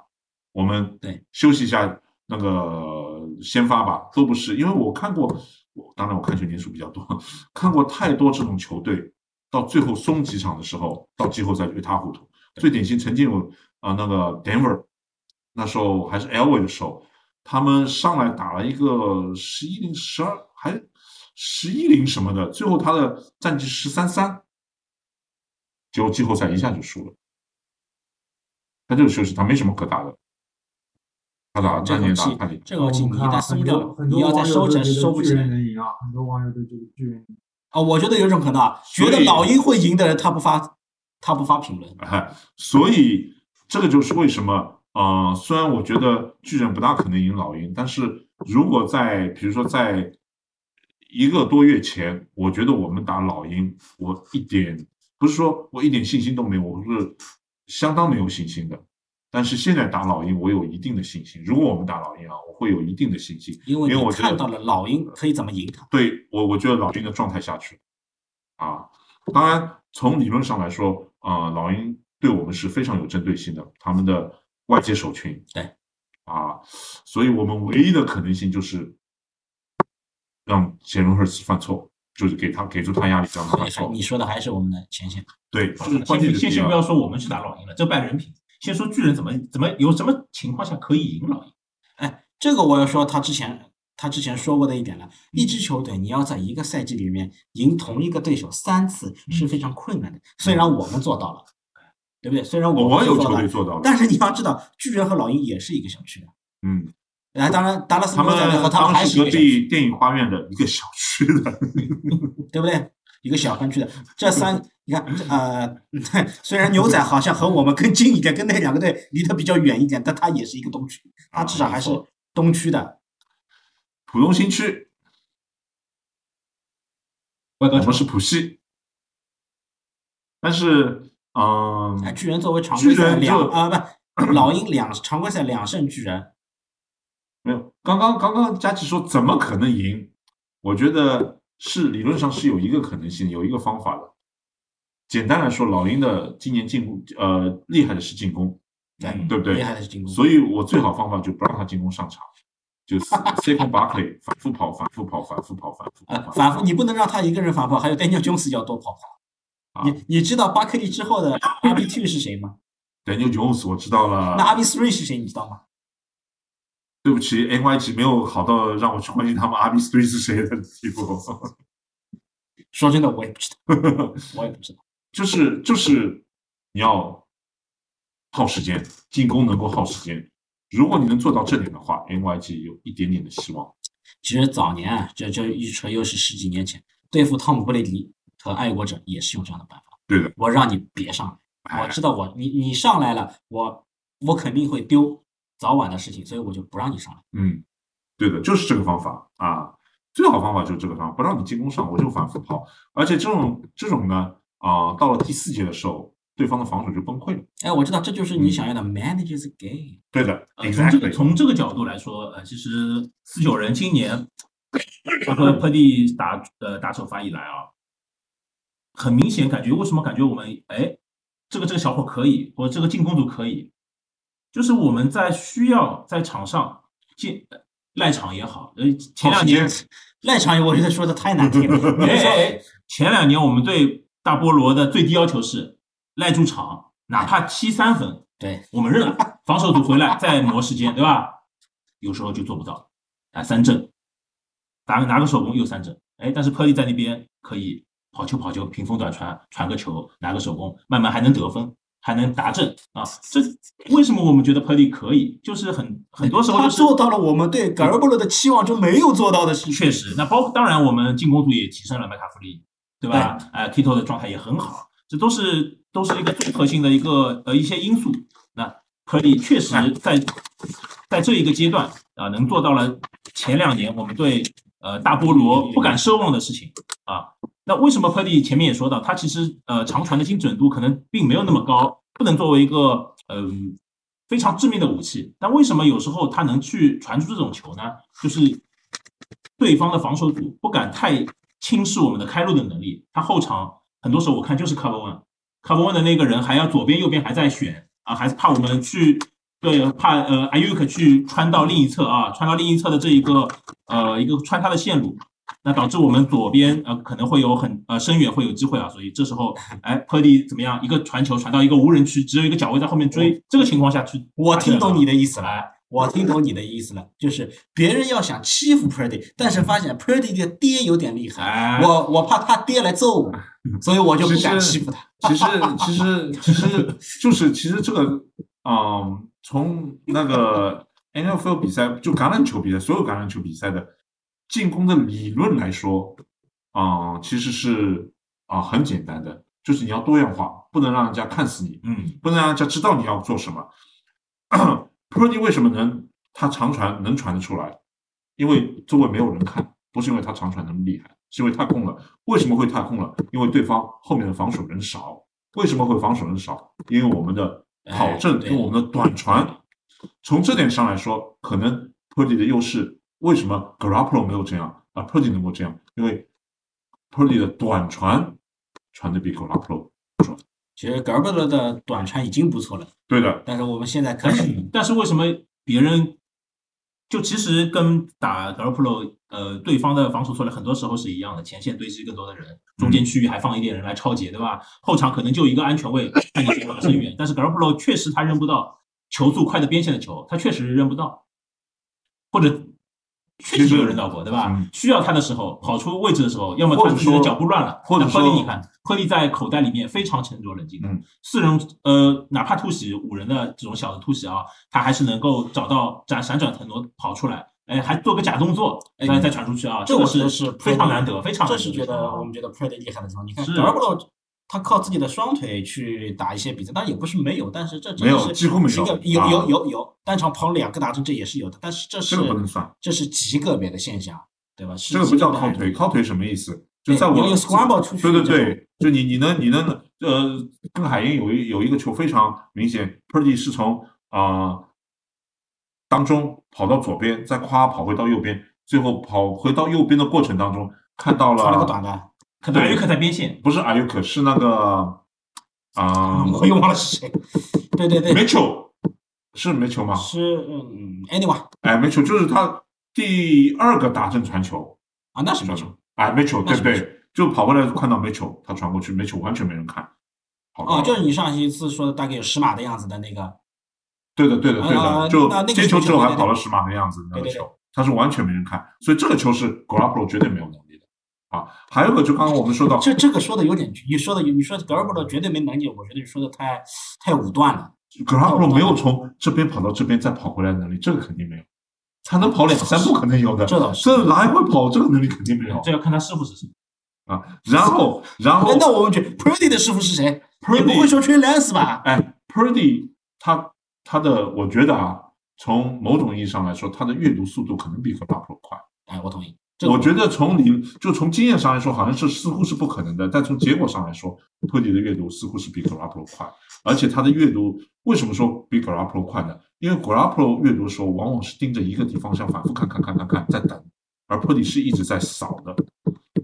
我们对。休息一下那个先发吧，都不是，因为我看过，我当然我看球年数比较多，看过太多这种球队。到最后松几场的时候，到季后赛就一塌糊涂。最典型曾经有啊、呃那个 Denver，那时候还是 Elway 的时候，他们上来打了一个十一零十二，还十一零什么的，最后他的战绩十三三，结果季后赛一下就输了。他这个休息，他没什么可打的。他打那年打太，这个气你一旦松掉了，很你要再多网友收起来是都觉得巨收不起来人能赢啊，很多网友都觉得巨人赢。啊。我觉得有一种可能啊，觉得老鹰会赢的人他不发他不发评论，哎，所以这个就是为什么，呃，虽然我觉得巨人不大可能赢老鹰，但是如果在比如说在一个多月前，我觉得我们打老鹰，我一点不是说我一点信心都没有，我是相当没有信心的。但是现在打老鹰，我有一定的信心。如果我们打老鹰啊，我会有一定的信心，因为因为我看到了老鹰可以怎么赢他。对我，我觉得老鹰的状态下去了啊。当然，从理论上来说，啊、老鹰对我们是非常有针对性的，他们的外接手群，对啊，所以我们唯一的可能性就是让杰伦赫斯犯错，就是给他给出他压力，让他所以还犯错。你说的还是我们的前线。对，就是关键先先先不要说我们去打老鹰了，这败人品。先说巨人怎么怎么有什么情况下可以赢老鹰？哎，这个我要说他之前他之前说过的一点了，一支球队你要在一个赛季里面赢同一个对手三次是非常困难的。虽然我们做到了，对不对？虽然我们有球队做到了，但是你要知道，巨人和老鹰也是一个小区的。嗯，哎，当然，达拉斯他牛仔队和他们还是一个小区，壁电影花园的一个小区的，对不对？一个小分区的，这三你看，呃，虽然牛仔好像和我们更近一点，跟那两个队离得比较远一点，但它也是一个东区，它至少还是东区的。浦东新区，外高桥我们是浦西，但是，嗯，哎，巨人作为常规赛两啊不，老鹰两常规赛两胜巨人，没有，刚刚刚刚佳琪说怎么可能赢？我觉得是理论上是有一个可能性，有一个方法的。简单来说，老鹰的今年进攻，呃，厉害的是进攻，嗯对不对厉？害的是进攻。所以我最好方法就不让他进攻上场，就是 C 空 Barkley 反复跑，反复跑，反复跑，反复跑，啊，反复你不能让他一个人反跑，还有 Daniel Jones 要多跑跑。啊你你知道巴克利之后的 RB two 是谁吗？Daniel Jones 我知道了，那 RB three 是谁？你知道吗？对不起，NYG 没有好到让我去关心他们 RB three 是谁的地步。说真的，我也不知道，我也不知道。就是就是你要耗时间，进攻能够耗时间。如果你能做到这点的话，NYG 有一点点的希望。其实早年啊，这这一扯又是十几年前，对付汤姆布雷迪和爱国者也是用这样的办法。对的，我让你别上来，我知道我你你上来了，我我肯定会丢早晚的事情，所以我就不让你上来。嗯，对的，就是这个方法啊。最好方法就是这个方法，不让你进攻上，我就反复跑。而且这种这种呢，啊、到了第四节的时候，对方的防守就崩溃了。哎，我知道这就是你想要的 manage the game。对的呃从这个。从这个角度来说，呃，其实四九人今年包括科蒂打呃打首发以来啊，很明显感觉为什么感觉我们哎这个这个小伙可以，或者这个进攻组可以，就是我们在需要在场上进呃赖场也好，呃前两年赖场我觉得说的太难听了，你哎前两年我们对大菠萝的最低要求是赖住场，哪怕踢三分，对我们认了，防守组回来再磨时间，对吧？有时候就做不到，啊，三振，打个拿个手工又三振，哎，但是科利在那边可以跑球跑球，屏风短传传个球，拿个手工，慢慢还能得分，还能达阵啊，这为什么我们觉得科利可以？就是很很多时候就是他做到了我们对格尔布罗的期望中没有做到的事情。确实，那包括当然我们进攻组也提升了麦卡弗利，对吧？哎、k i t o 的状态也很好，这都是都是一个综合性的一个呃一些因素。那科利确实在在这一个阶段啊、能做到了前两年我们对呃大菠萝不敢奢望的事情啊。那为什么科利前面也说到，他其实呃长传的精准度可能并没有那么高，不能作为一个嗯、非常致命的武器。但为什么有时候他能去传出这种球呢？就是对方的防守组不敢太轻视我们的开路的能力。他后场很多时候我看就是 cover one，cover one 的那个人还要左边右边还在选啊，还是怕我们去对怕呃 Ayuk 去穿到另一侧啊，穿到另一侧的这一个呃一个穿他的线路。那导致我们左边呃可能会有很呃深远会有机会啊，所以这时候哎 p u r d y 怎么样？一个传球传到一个无人区，只有一个脚位在后面追，这个情况下去，我听懂你的意思了，哎，我听懂你的意思了，就是别人要想欺负 Purdy，但是发现 Purdy 的爹有点厉害，哎我我怕他爹来揍我，所以我就不敢欺负他。其实其实其实就是其实这个，嗯，从那个 NFL 比赛就橄榄球比赛，所有橄榄球比赛的进攻的理论来说，啊、其实是啊、很简单的，就是你要多样化，不能让人家看死你，嗯，不能让人家知道你要做什么。Purdy 为什么能他长传能传得出来？因为周围没有人看，不是因为他长传那么厉害，是因为太空了。为什么会太空了？因为对方后面的防守人少。为什么会防守人少？因为我们的跑阵跟我们的短传，从这点上来说，可能 Purdy 的优势。为什么 Garoppolo 没有这样，啊 Purdy 能够这样？因为 Purdy 的短传传的比 Garoppolo 其实 g a r b e 的短传已经不错了，对的，但是我们现在开始，但是为什么别人就其实跟打 g a r p l o 呃，对方的防守策略很多时候是一样的，前线堆积更多的人，中间区域还放一点人来超截，对吧？后场可能就一个安全位看你谁防胜远，但是 Garoppolo 确实他扔不到球速快的边线的球，他确实扔不到，或者确实没有人到过，对吧？嗯。需要他的时候，跑出位置的时候，要么他自己的脚步乱了，或者说你看，科利在口袋里面非常沉着冷静的，嗯。四人呃，哪怕突袭五人的这种小的突袭啊，他还是能够找到闪闪转腾挪跑出来，哎，还做个假动作，哎再再传出去啊，这个我觉得是非常难得，非常难得这是觉得啊我们觉得 Purdy 厉害的地方。你看是。Garoppolo 他靠自己的双腿去打一些比赛，当然也不是没有，但是这真没有几乎没有有啊有有有单场跑两个达阵，这也是有的，但是这是这个不能算，这是极个别的现象，对吧？是这个不叫靠腿，靠腿什么意思？就在我对对对，就你你能你能呃，跟海鹰有一有一个球非常明显，Purdy 是从啊、呃当中跑到左边，再夸跑回到右边，最后跑回到右边的过程当中看到了。穿了个短的，可能约克在边线，不是阿尤克是那个啊、我又忘了是谁。对 对对，梅球是梅球吗？是嗯，anyone 哎，梅球就是他第二个打正传球，啊，那是没错。哎，梅球对那是没对，就跑过来看到梅球，他传过去，梅球完全没人看。哦，就是你上一次说的大概有十码的样子的那个，对的，对的，对啊的，就接球之后还跑了十码的样子，那个球，他是完全没人看，所以这个球是 Garoppolo 绝对没有的啊。还有个就刚刚我们说到，这这个说的有点，你说的你说 Garoppolo 绝对没能力，我觉得你说的太太武断了。Garoppolo 没有从这边跑到这边再跑回来的能力，这个肯定没有。他能跑两三步肯定有的，这倒是这来回跑这个能力肯定没有这要看他师傅是谁。啊。然后，然后哎，那我问句，Purdy 的师傅是谁？Purdy 你不会说 Trey Lance 吧？哎，Purdy 他他的，我觉得啊，从某种意义上来说，他的阅读速度可能比 Garoppolo 快。哎，我同意。这个我觉得从理就从经验上来说，好像是似乎是不可能的，但从结果上来说，Purdy 的阅读似乎是比 Garoppolo 快，而且他的阅读为什么说比 Garoppolo 快呢？因为 Garoppolo 阅读的时候往往是盯着一个地方向反复看看看看看，在等，而 Purdy 是一直在扫的，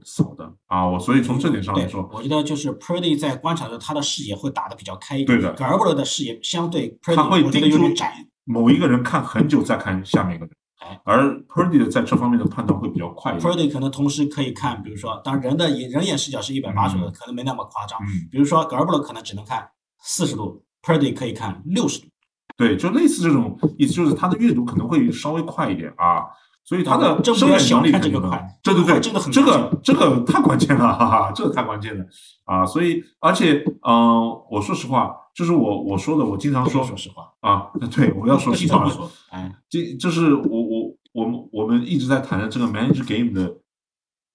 扫的啊，我所以从这点上来说，，我觉得就是 Purdy 在观察的时候，他的视野会打得比较开一点。对的 Garoppolo 的视野相对他 Purdy 会有点窄。某一个人看很久，再看下面一个人哎，而 Purdy 的在这方面的判断会比较快一点。Purdy 可能同时可以看，比如说，当然人的眼人眼视角是一百八十度，嗯可能没那么夸张。嗯，比如说 Garoppolo 可能只能看四十度，Purdy 可以看六十度。对，就类似这种意思，就是他的阅读可能会稍微快一点啊，所以他的真不生眼要小看能力肯定能这个快对对对，这个这个太关键了，哈哈，这个太关键了啊！所以而且，嗯、我说实话，就是我我说的，我经常说说实话，啊，对，我要说实话 哎，这就是我我我们我们一直在谈的这个 manage game 的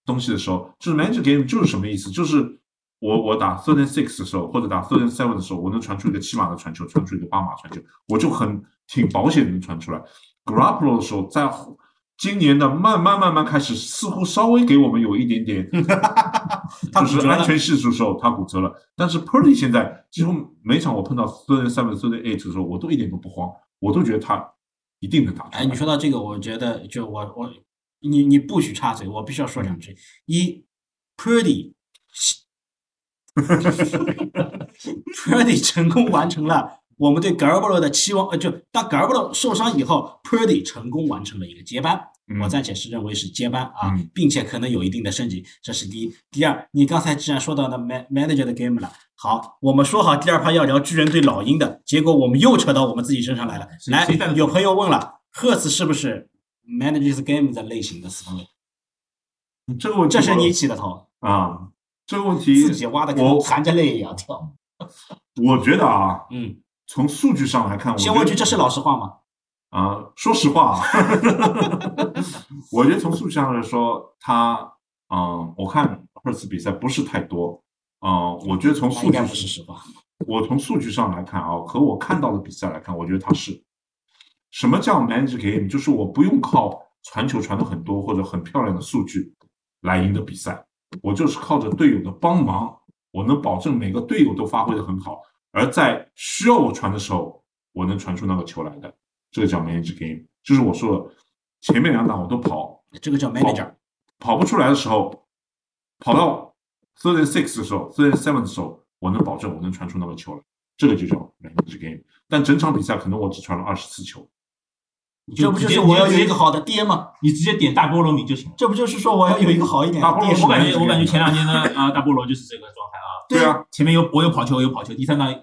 东西的时候，就是 manage game 就是什么意思？就是我我打 third and six 的时候，或者打 third and seven 的时候，我能传出一个七码的传球，传出一个八码传球，我就很挺保险的能传出来。Garoppolo 的时候，在今年的慢慢慢慢开始，似乎稍微给我们有一点点 就是他骨折了安全系数的时候，他骨折了。但是 Purdy 现在几乎每场我碰到 third seven、third and eight 的时候，我都一点都不慌，我都觉得他一定能打出来。哎，你说到这个，我觉得就我我你你不许插嘴，我必须要说两句。一，Purdy Purdy 成功完成了我们对 Garoppolo 的期望，呃，就当 Garoppolo 受伤以后，Purdy 成功完成了一个接班。嗯我暂且是认为是接班啊，嗯并且可能有一定的升级，这是第一。第二，你刚才既然说到那 man manager 的 game 了，好，我们说好第二趴要聊巨人对老鹰的，结果我们又扯到我们自己身上来了。来有朋友问了，赫兹是不是 managers game 的类型的四分卫？这个问题我，这是你起的头，啊，这个问题自己挖的跟我含着泪也要跳。我觉得啊，嗯，从数据上来看，我先问句，这是老实话吗？啊、说实话啊，我觉得从数据上来说，他嗯、我看二次比赛不是太多，嗯、我觉得从数据是实话。我从数据上来看啊，和我看到的比赛来看，我觉得他是什么叫 manage game，就是我不用靠传球传的很多或者很漂亮的数据来赢得比赛，我就是靠着队友的帮忙，我能保证每个队友都发挥的很好，而在需要我传的时候，我能传出那个球来的，这个叫 manage game，就是我说的前面两档我都跑，这个叫 manager。跑不出来的时候，跑到 third and six 的时候，third and seven 的时候，我能保证我能传出那个球来，这个就叫 manage game。但整场比赛可能我只传了二十次球，这不就是我要有一个好的爹吗？你直接点大菠萝名就行了。这不就是说我要有一个好一点的爹？我感觉我感觉前两天的啊大菠萝就是这个状态啊，对啊，前面有我有跑球有跑球，第三档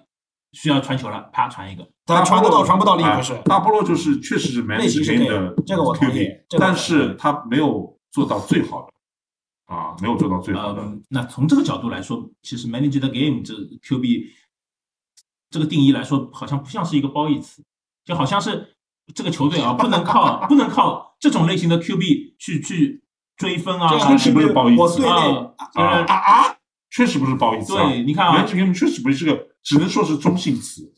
需要传球了，啪传一个，他传不到传不到另一哎回事。大菠萝就是确实是类型的这个我同意但是他没有做到最好的啊，没有做到最好的。嗯，那从这个角度来说，其实 manage the game 这 QB 这个定义来说，好像不像是一个褒义词，就好像是这个球队啊，不能靠不能靠这种类型的 QB 去去追分啊，这样确实不是褒义词啊啊啊！确实不是褒义词啊。对，你看啊，manage game 确实不是个，只能说是中性词，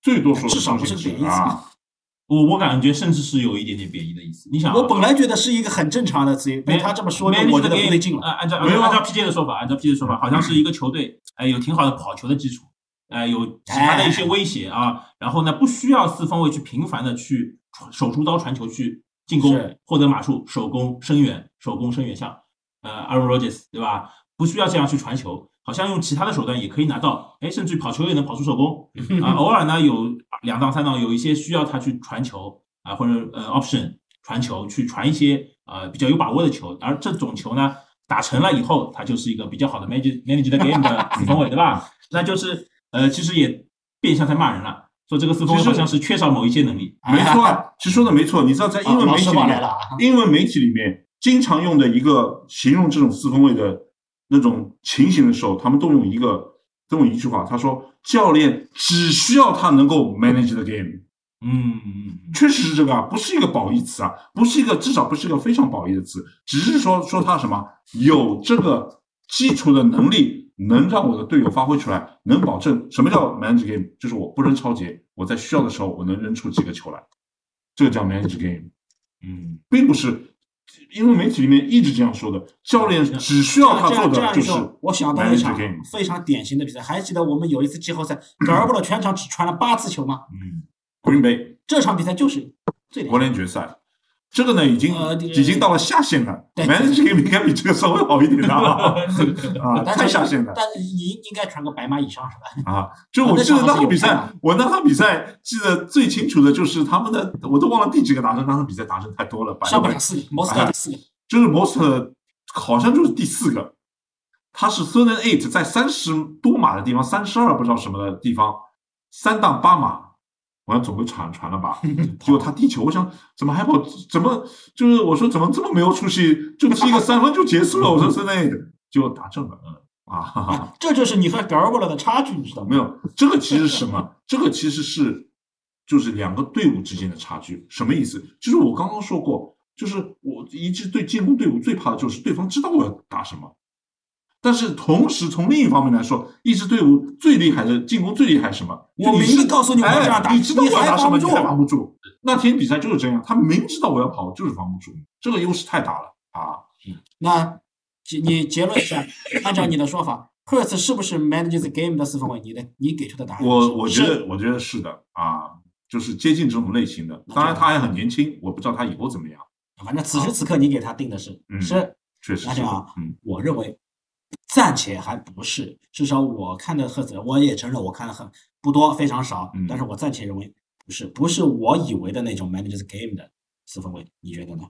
最多说至少中性词不是贬义词啊。我我感觉甚至是有一点点贬义的意思。你想啊，我本来觉得是一个很正常的词，被他这么说我觉得不对劲了。呃，按照没有啊按照 PJ 的说法，按照 PJ 的说法，好像是一个球队，哎，有挺好的跑球的基础，哎，有其他的一些威胁啊，然后呢，不需要四方位去频繁的去传手出刀传球去进攻，获得码数，手攻深远，手攻深远，像呃 Aaron Rodgers 对吧？不需要这样去传球，好像用其他的手段也可以拿到，哎，甚至于跑球也能跑出手攻 啊。偶尔呢，有两档三档有一些需要他去传球啊，或者呃 option 传球去传一些呃比较有把握的球，而这种球呢打成了以后，它就是一个比较好的 manage manage 的 game 的四分卫，对吧？那就是呃，其实也变相在骂人了，说这个四分卫好像是缺少某一些能力。没错啊，其实说的没错。你知道，在英文媒体里面英文媒体里面经常用的一个形容这种四分卫的那种情形的时候，他们动用一个动用一句话，他说：“教练只需要他能够 manage the game。”嗯嗯嗯，确实是这个啊，不是一个褒义词啊，不是一个至少不是一个非常褒义的词，只是说说他什么有这个基础的能力，能让我的队友发挥出来，能保证什么叫 manage game，就是我不扔超节，我在需要的时候我能扔出几个球来，这个叫 manage game，嗯，并不是因为媒体里面一直这样说的，教练只需要他这做的就是说，我想到一场。非常典型的比赛，还记得我们有一次季后赛，格尔布罗全场只传了八次球吗？嗯 Green Bay 这场比赛就是最国。联决赛，这个呢已经呃已经到了下限了对，manage game 应该比这个稍微好一点的 啊。啊，太下限了但是应应该传个白马以上是吧？啊！就我记得那场比赛，我那场比赛记得最清楚的就是他们的，我都忘了第几个达成，那场比赛达成太多了，上不了四个，摩斯科第四个。就是 most 好像就是第四个，他是 third and eight 在三十多码的地方，三十二不知道什么的地方，三档八码，我要总归传传了吧，结果他地球，我想怎么还跑，怎么就是我说怎么这么没有出息，就踢一个三分就结束了，我说 third and eight，结果打正了，啊哈哈。啊，这就是你和格尔布罗的差距，你知道吗？没有，这个其实是什么？这个其实是就是两个队伍之间的差距。什么意思？就是我刚刚说过，就是我一支队进攻队伍最怕的就是对方知道我要打什么，但是同时从另一方面来说，一支队伍最厉害的进攻最厉害是什么？我明告诉你我要这样打哎你知道我要打什么，防不住你还防不住。那天比赛就是这样，他明知道我要跑，就是防不住，这个优势太大了啊！那结你结论一下，按照你的说法，Hurts 是不是 manage the game 的四分卫？你的你给出的答案？我我觉得我觉得是的啊，就是接近这种类型的。当然他还很年轻，我不知道他以后怎么样。反正此时此刻你给他定的是嗯是，确实是的那这样啊，嗯，我认为暂且还不是，至少我看的赫兹，我也承认我看的很不多，非常少，嗯但是我暂且认为不是，不是我以为的那种 manage the game 的四分卫，你觉得呢？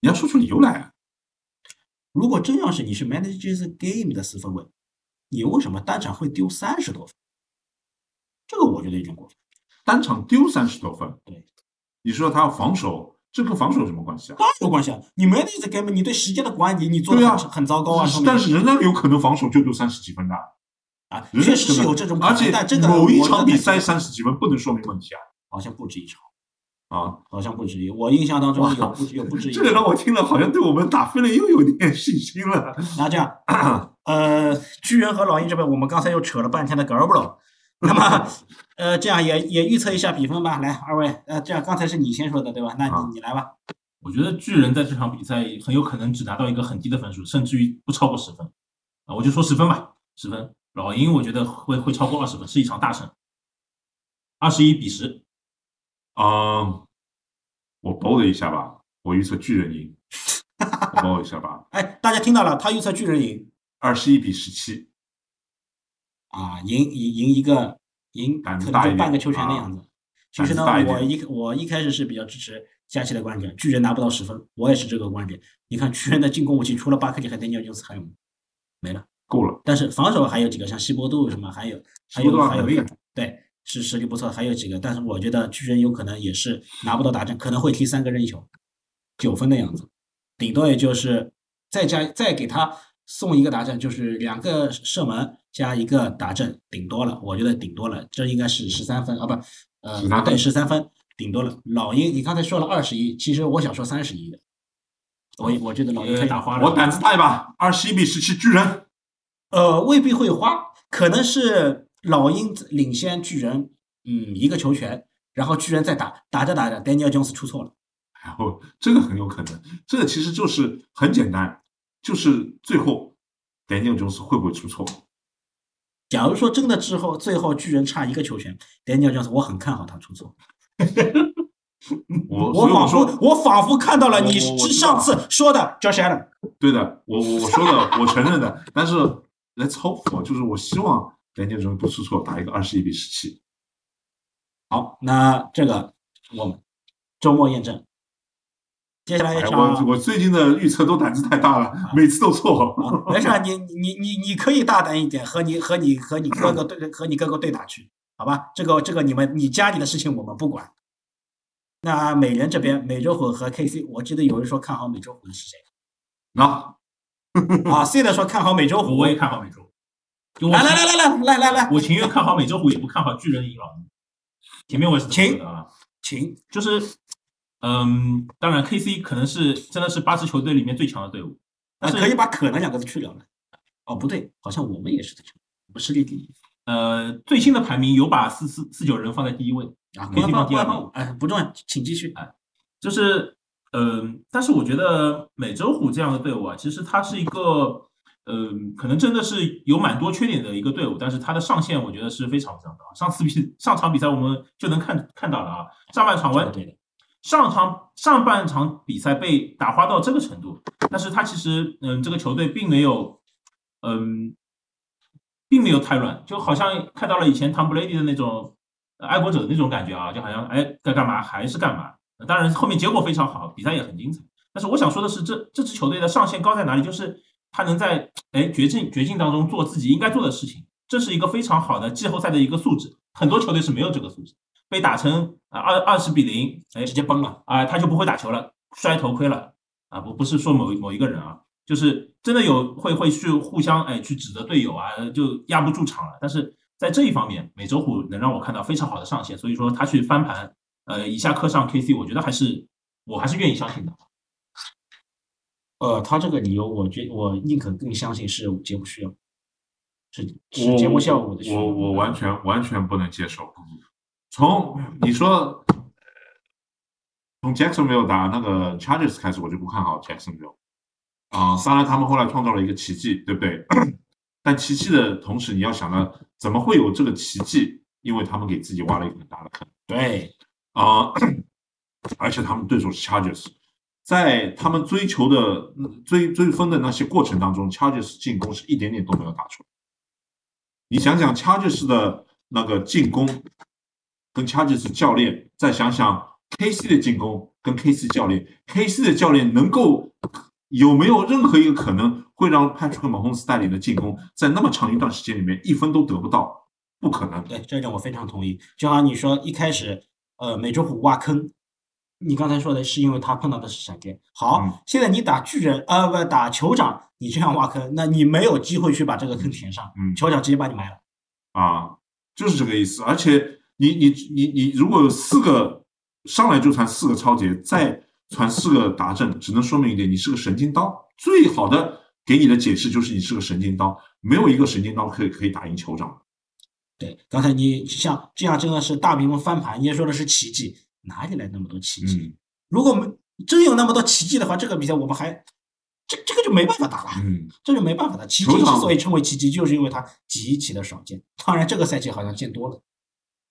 你要说出理由来啊。如果真要是你是 manage the game 的四分卫，你为什么单场会丢三十多分？这个我觉得有点过分。单场丢三十多分，对，你说他要防守，这跟防守有什么关系啊？当然有关系啊！你 manage game，你对时间的管理你做的很、糟糕啊。但是仍然有可能防守就丢三十几分的，啊，仍确实是有这种可能，而且但这个某一场比赛三十几分不能说明问题啊好像不止一场，啊！好像不止一。我印象当中有不有不止一这个让我听了，好像对我们打分了又有点信心了。那这样，呃，巨人和老鹰这边，我们刚才又扯了半天的格尔布罗，那么，呃，这样也也预测一下比分吧。来，二位，呃，这样刚才是你先说的对吧？那啊你你来吧。我觉得巨人在这场比赛很有可能只拿到一个很低的分数，甚至于不超过十分啊，我就说十分吧，十分。老鹰我觉得会会超过二十分，是一场大胜，二十一比十。嗯，我包了一下吧，我预测巨人赢，我包一下吧，哎，大家听到了，他预测巨人赢二十一比十七。啊，赢赢赢一个赢，可能就半个球权的啊样子。其实呢我一我一开始是比较支持佳琪的观点，巨人拿不到十分，我也是这个观点。你看巨人的进攻武器除了巴克利和丹尼尔琼斯还有吗？没了。够了。但是防守还有几个，像希伯杜什么，还有还有还有对，是实力不错，还有几个。但是我觉得巨人有可能也是拿不到达阵，可能会踢三个任意球，九分的样子，顶多也就是再加再给他送一个达阵，就是两个射门加一个达阵，顶多了，我觉得顶多了，这应该是十三分啊，不，呃，13分对，十三分顶多了。老鹰，你刚才说了二十一，其实我想说三十一的，我我觉得老鹰可以呃打花了，我胆子大一把，二十一比十七巨人。呃，未必会花，可能是老鹰领先巨人，嗯，一个球权，然后巨人再打，打着打着，Daniel Jones 出错了，然后这个很有可能，这个其实就是很简单，就是最后 Daniel Jones 会不会出错？假如说真的之后最后巨人差一个球权，Daniel Jones 我很看好他出错，我我仿佛我仿佛看到了你我我我知道上次说的 Josh Allen，对的，我我我说的，我承认的，但是 Let's hope 就是我希望 Daniel Jones 不出错，打一个二十一比十七。好，那这个我们周末验证，接下来一哎，场我我最近的预测都胆子太大了，每次都错。啊，没事儿，你你你你可以大胆一点，和你和你和你哥哥对和你哥哥对打去，好吧？这个这个你们你家里的事情我们不管。那美人这边，美洲虎和 KC，我记得有人说看好美洲虎的是谁那 啊？C 的说看好美洲虎，我也看好美洲。来来来来来来来来，我情愿看好美洲虎，也不看好巨人赢老鹰。前面我也是请请就是，嗯，当然 KC 可能是真的是八支球队里面最强的队伍，但是可以把可能两个字去掉了。哦，不对，好像我们也是最强，我们实力第一呃最新的排名有把四四四九人放在第一位，啊。没地方官方第二名官方，哎，不重要，请继续。哎就是嗯、但是我觉得美洲虎这样的队伍啊，其实它是一个。嗯，可能真的是有蛮多缺点的一个队伍，但是它的上限我觉得是非常非常高。上次比上场比赛我们就能看看到了啊，上半场完对的，上场上半场比赛被打花到这个程度，但是他其实嗯，这个球队并没有嗯，并没有太乱，就好像看到了以前汤布雷迪的那种爱国者的那种感觉啊，就好像哎该干嘛还是干嘛。当然后面结果非常好，比赛也很精彩。但是我想说的是，这这支球队的上限高在哪里？就是他能在哎绝境绝境当中做自己应该做的事情，这是一个非常好的季后赛的一个素质。很多球队是没有这个素质，被打成啊二二十比零，哎直接崩了。啊，他就不会打球了，摔头盔了啊！不不是说某某一个人啊，就是真的有会会去互相哎去指责队友啊，就压不住场了。但是在这一方面，美洲虎能让我看到非常好的上限，所以说他去翻盘，呃，以下课上 KC，我觉得还是我还是愿意相信的。呃，他这个理由，我觉我宁可更相信是节目需要，是是节目效果的需要。我我完全完全不能接受。从你说呃从 Jacksonville 打那个 Chargers 开始，我就不看好 Jacksonville。啊、当然他们后来创造了一个奇迹，对不对？但奇迹的同时，你要想到怎么会有这个奇迹？因为他们给自己挖了一个很大的坑。对，啊、而且他们对手是 Chargers，在他们追求的嗯追追分的那些过程当中，Chargers 进攻是一点点都没有打出来。你想想 Chargers 的那个进攻，跟 Chargers 教练，再想想 KC 的进攻跟 KC 教练，KC 的教练能够有没有任何一个可能会让 Patrick Mahomes 带领的进攻在那么长一段时间里面一分都得不到？不可能。对，这一点我非常同意。就好像你说一开始，呃，美洲虎挖坑，你刚才说的是因为他碰到的是闪电。好，嗯现在你打巨人，呃，不打酋长，你这样挖坑，那你没有机会去把这个坑填上，嗯酋长直接把你埋了。啊，就是这个意思。而且你你你你如果有四个上来就传四个超节，再传四个达阵，只能说明一点，你是个神经刀。最好的给你的解释就是你是个神经刀，没有一个神经刀可以可以打赢酋长。对，刚才你像这样真的是大比分翻盘，你也说的是奇迹，哪里来那么多奇迹？嗯如果没真有那么多奇迹的话，这个比赛我们还这这个就没办法打了。嗯，这就没办法打。奇迹之所以称为奇迹，就是因为它极其的少见。当然，这个赛季好像见多了，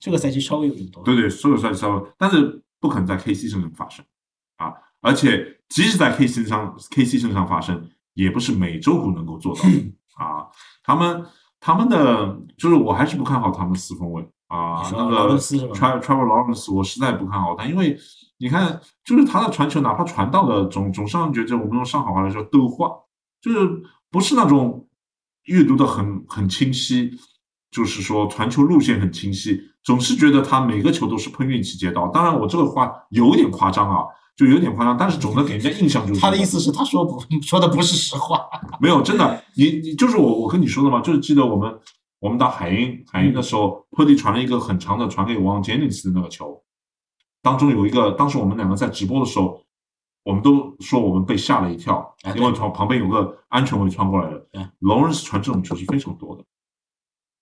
这个赛季稍微有点多。对对，所有赛季稍微，但是不可能在 KC 身上发生啊！而且即使在 KC 身上 KC 身上发生，也不是美洲虎能够做到的啊。他们他们的就是我还是不看好他们四分卫你，说啊那个斯是吧 Tra Trevor Lawrence 我实在不看好他，因为你看，就是他的传球，哪怕传到了，总总上觉得我们用上海话来说逗话，就是不是那种阅读的很很清晰，就是说传球路线很清晰，总是觉得他每个球都是碰运气接到。当然，我这个话有点夸张啊，就有点夸张，但是总的给人家印象就是他的意思是他说不说的不是实话。没有，真的，你你就是我我跟你说的嘛，就是记得我们我们打海鹰海鹰的时候，特地传了一个很长的传给王杰尼斯的那个球，当中有一个，当时我们两个在直播的时候，我们都说我们被吓了一跳哎，因为从旁边有个安全卫穿过来的龙人是传这种球是非常多的，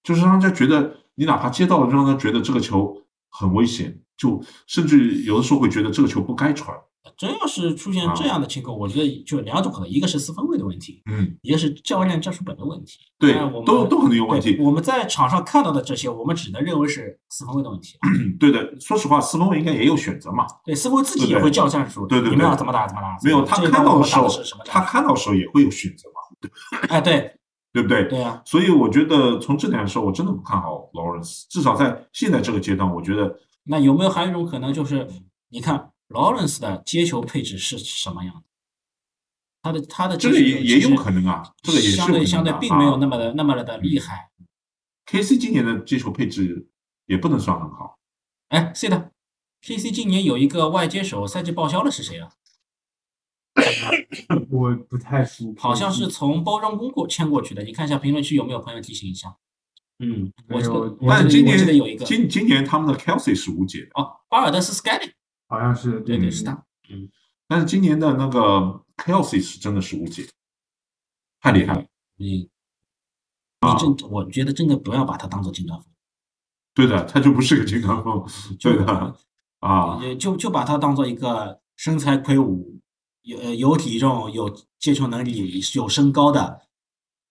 就是让人家觉得你哪怕接到了，就让他觉得这个球很危险，就甚至有的时候会觉得这个球不该传，真要是出现这样的情况，我觉得就两种可能，一个是四分卫的问题，嗯，一个是教练战术本的问题。对我，们都都可能有问题。我们在场上看到的这些，我们只能认为是四分卫的问题。对的，说实话，四分卫应该也有选择嘛。对，四分卫自己也会叫战术，对对对你们要怎么打怎么打。没有，他看到的时候他看到的时候也会有选择嘛，哎，对对不对？对啊，所以我觉得从这点来说，我真的不看好劳伦斯，至少在现在这个阶段，我觉得那有没有还有一种可能，就是你看劳伦斯的接球配置是什么样的？他的他的这个也也有可能啊，这个也是相对相对并没有那么么的那么的厉害。KC 今年的接球配置也不能算很好，哎是的 KC 今年有一个外接手赛季报销的是谁啊？我不太熟，好像是从包装工过签过去的，你看一下评论区有没有朋友提醒一下。嗯，我我我但今年有一个今今年他们的 Kelsey 是无解的，哦，巴尔的斯 Scanning，好像是对对嗯是他。但是今年的那个 Kelsey 是真的是无解，太厉害了。你啊你真，我觉得真的不要把他当做金刚峰，对的，他就不是个金刚峰，对的啊，也就就把他当做一个身材魁梧、有呃有体重、有接球能力、有身高的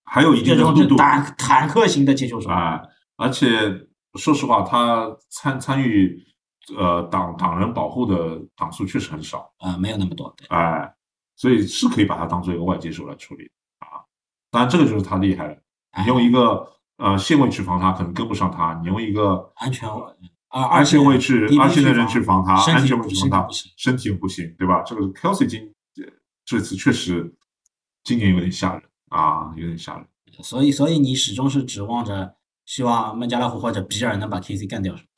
还有一定的速度坦坦克型的接球手。啊，而且说实话，他参参与呃党党人保护的党数确实很少，啊，没有那么多。对哎，所以是可以把他当做一个外接手来处理啊。当然，这个就是他厉害了。哎你用一个呃线位去防他，可能跟不上他；你用一个安全啊二二线位去低二线的人去防他，安全位去防他身体不行，身体不行，对吧？这个 Kelsey 今呃这次确实今年有点吓人啊，有点吓人。所以所以你始终是指望着希望孟加拉虎或者比尔能把 KC 干掉，是吧？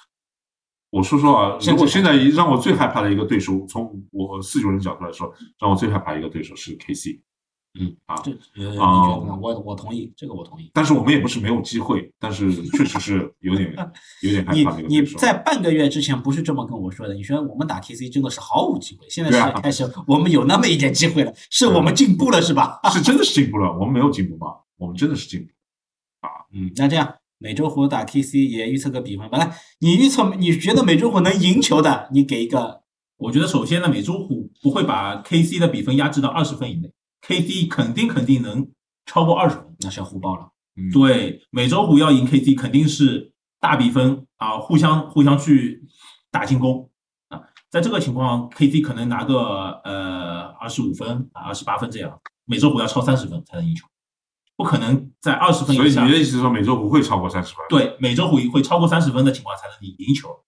我说实话，甚至如果现在让我最害怕的一个对手，从我四九人角度来说，让我最害怕一个对手是 KC。嗯啊，这呃，你啊觉得呢？我我同意，这个我同意。但是我们也不是没有机会，但是确实是有点 有点害你你怕这个对手。在半个月之前不是这么跟我说的，你说我们打 TC 真的是毫无机会，现在开始我们有那么一点机会了，是我们进步了是吧？是真的是进步了，我们没有进步吗？我们真的是进步啊。嗯，那这样美洲虎打 KC 也预测个比分吧。来，你预测你觉得美洲虎能赢球的，你给一个我觉得首先呢，美洲虎不会把 KC 的比分压制到二十分以内，KC 肯定肯定能超过二十分。那是要互爆了。嗯，对，美洲虎要赢 KD 肯定是大比分啊，互相互相去打进攻啊。在这个情况，KD 可能拿个呃二十五分啊二十八分这样，美洲虎要超三十分才能赢球，不可能在二十分以下所以你。的意思是说美洲不会超过三十分？对，美洲虎会超过三十分的情况才能赢赢球。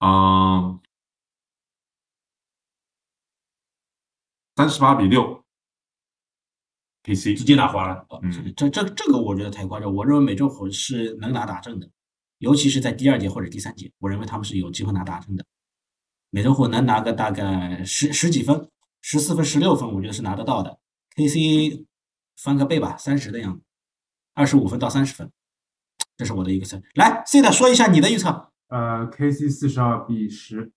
嗯，三十八比六直，KC。接打花了。呃嗯这这这个我觉得太夸张。我认为美洲虎是能拿大阵的，尤其是在第二节或者第三节，我认为他们是有机会拿大阵的。美洲虎能拿个大概十十几分，十四分、十六分，我觉得是拿得到的。KC 翻个倍吧，三十的样子，二十五分到三十分，这是我的一个测。来，C 的说一下你的预测。呃，KC 四十二比十，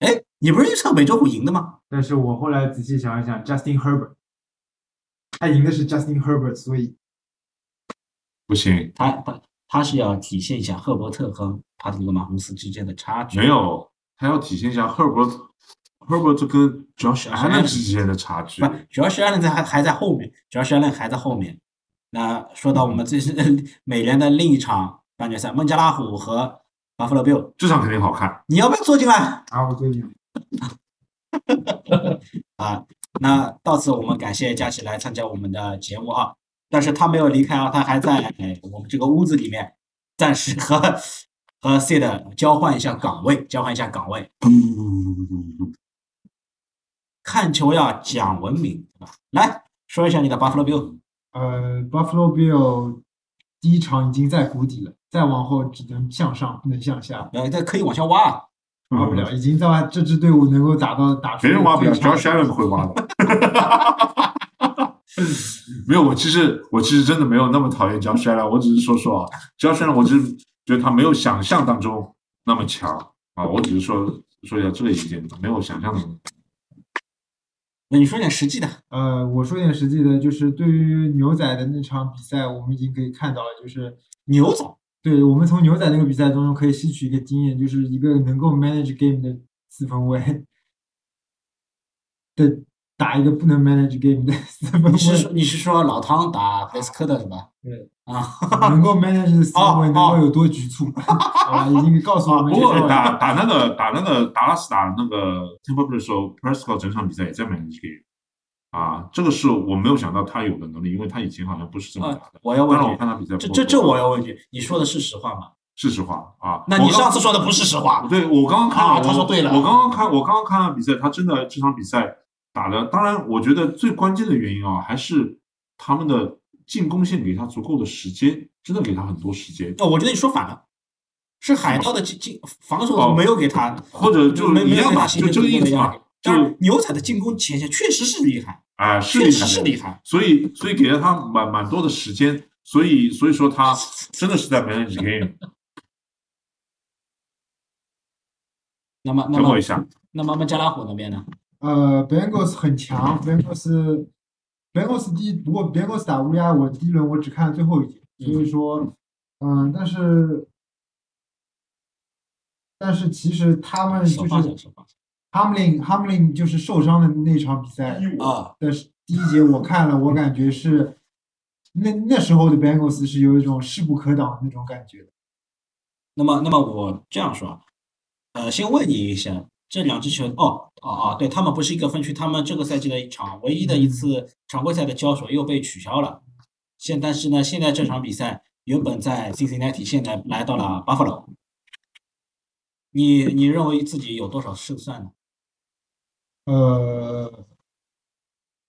哎，你不是预测美洲虎赢的吗？但是我后来仔细想一想，Justin Herbert，他赢的是 Justin Herbert，所以不行，他他他是要体现一下赫伯特和帕特里克马洪斯之间的差距。没有，他要体现一下 Herbert Herbert 跟 Josh Allen 之间的差距不。，主要是 Allen 在还还在后面，主要是 Allen 还在后面。那说到我们最 美联的另一场半决赛，孟加拉虎和 Buffalo Bill，这场肯定好看。你要不要坐进来啊，我坐进来 啊？那到此我们感谢佳琪来参加我们的节目啊，但是他没有离开啊，他还在哎我们这个屋子里面暂时和和 C 的交换一下岗位，交换一下岗位。看球要讲文明，对吧？来说一下你的 Buffalo Bill。呃，Buffalo Bill 第一场已经在谷底了，再往后只能向上，不能向下，呃，这可以往下挖啊。挖不了，已经在这支队伍能够打到打出别人挖不了，最差只要 Shannon 会挖的。没有，我其实我其实真的没有那么讨厌 Josh Allen，我只是说说啊，Josh Allen，我只是觉得他没有想象当中那么强啊，我只是说说一下这个意见，没有想象的。那你说点实际的，呃，我说点实际的，就是对于牛仔的那场比赛，我们已经可以看到了，就是牛仔对我们从牛仔那个比赛当中可以吸取一个经验，就是一个能够 manage game 的四分卫 的打一个不能 manage game 的四分你是说，你是说老汤打佩斯科特是吧？对啊，能够 manage 的四分卫哦能够有多局促，好 吧，已经告诉我不过这个打打那个打那个达拉斯打那个 Tampa Bay 的时候，Prescott 整场比赛也在 manage game 啊，这个是我没有想到他有的能力，因为他以前好像不是这么打呃的。我要问当然我你，看他比赛不，这这这我要问句，你说的是实话吗？是实话啊。那你上次说的不是实话。对我刚刚看了，啊他说对了我刚刚看我刚刚看了比赛，他真的这场比赛打的，当然我觉得最关键的原因啊，还是他们的进攻线给他足够的时间，真的给他很多时间，哦，我觉得你说反了，是海盗的进进防守哦没有给他，或者就没没有一样嘛，给他形成就这个意思嘛。就是牛仔的进攻前线确实是厉害，啊，是确实厉害的，是厉害。所以所以给了他蛮蛮多的时间，所以所以说他 真的是在 manage game。那么那么等我一下，那么孟加拉虎那边呢？呃，Bengals 很强，Bengals Bengals 第一，不过 Bengals 打乌鸦，我第一轮我只看了最后一节，所以说，嗯、但是但是其实他们就是。Hamlin Hamlin 就是受伤的那场比赛啊，的第一节我看了，我感觉是那那时候的 Bengals 是有一种势不可挡的那种感觉的。那么，那么我这样说啊，呃，先问你一下，这两支球，哦，哦哦，对他们不是一个分区，他们这个赛季的一场唯一的一次常规赛的交手又被取消了。现但是呢，现在这场比赛原本在 Cincinnati，现在来到了 Buffalo。你你认为自己有多少胜算呢？呃，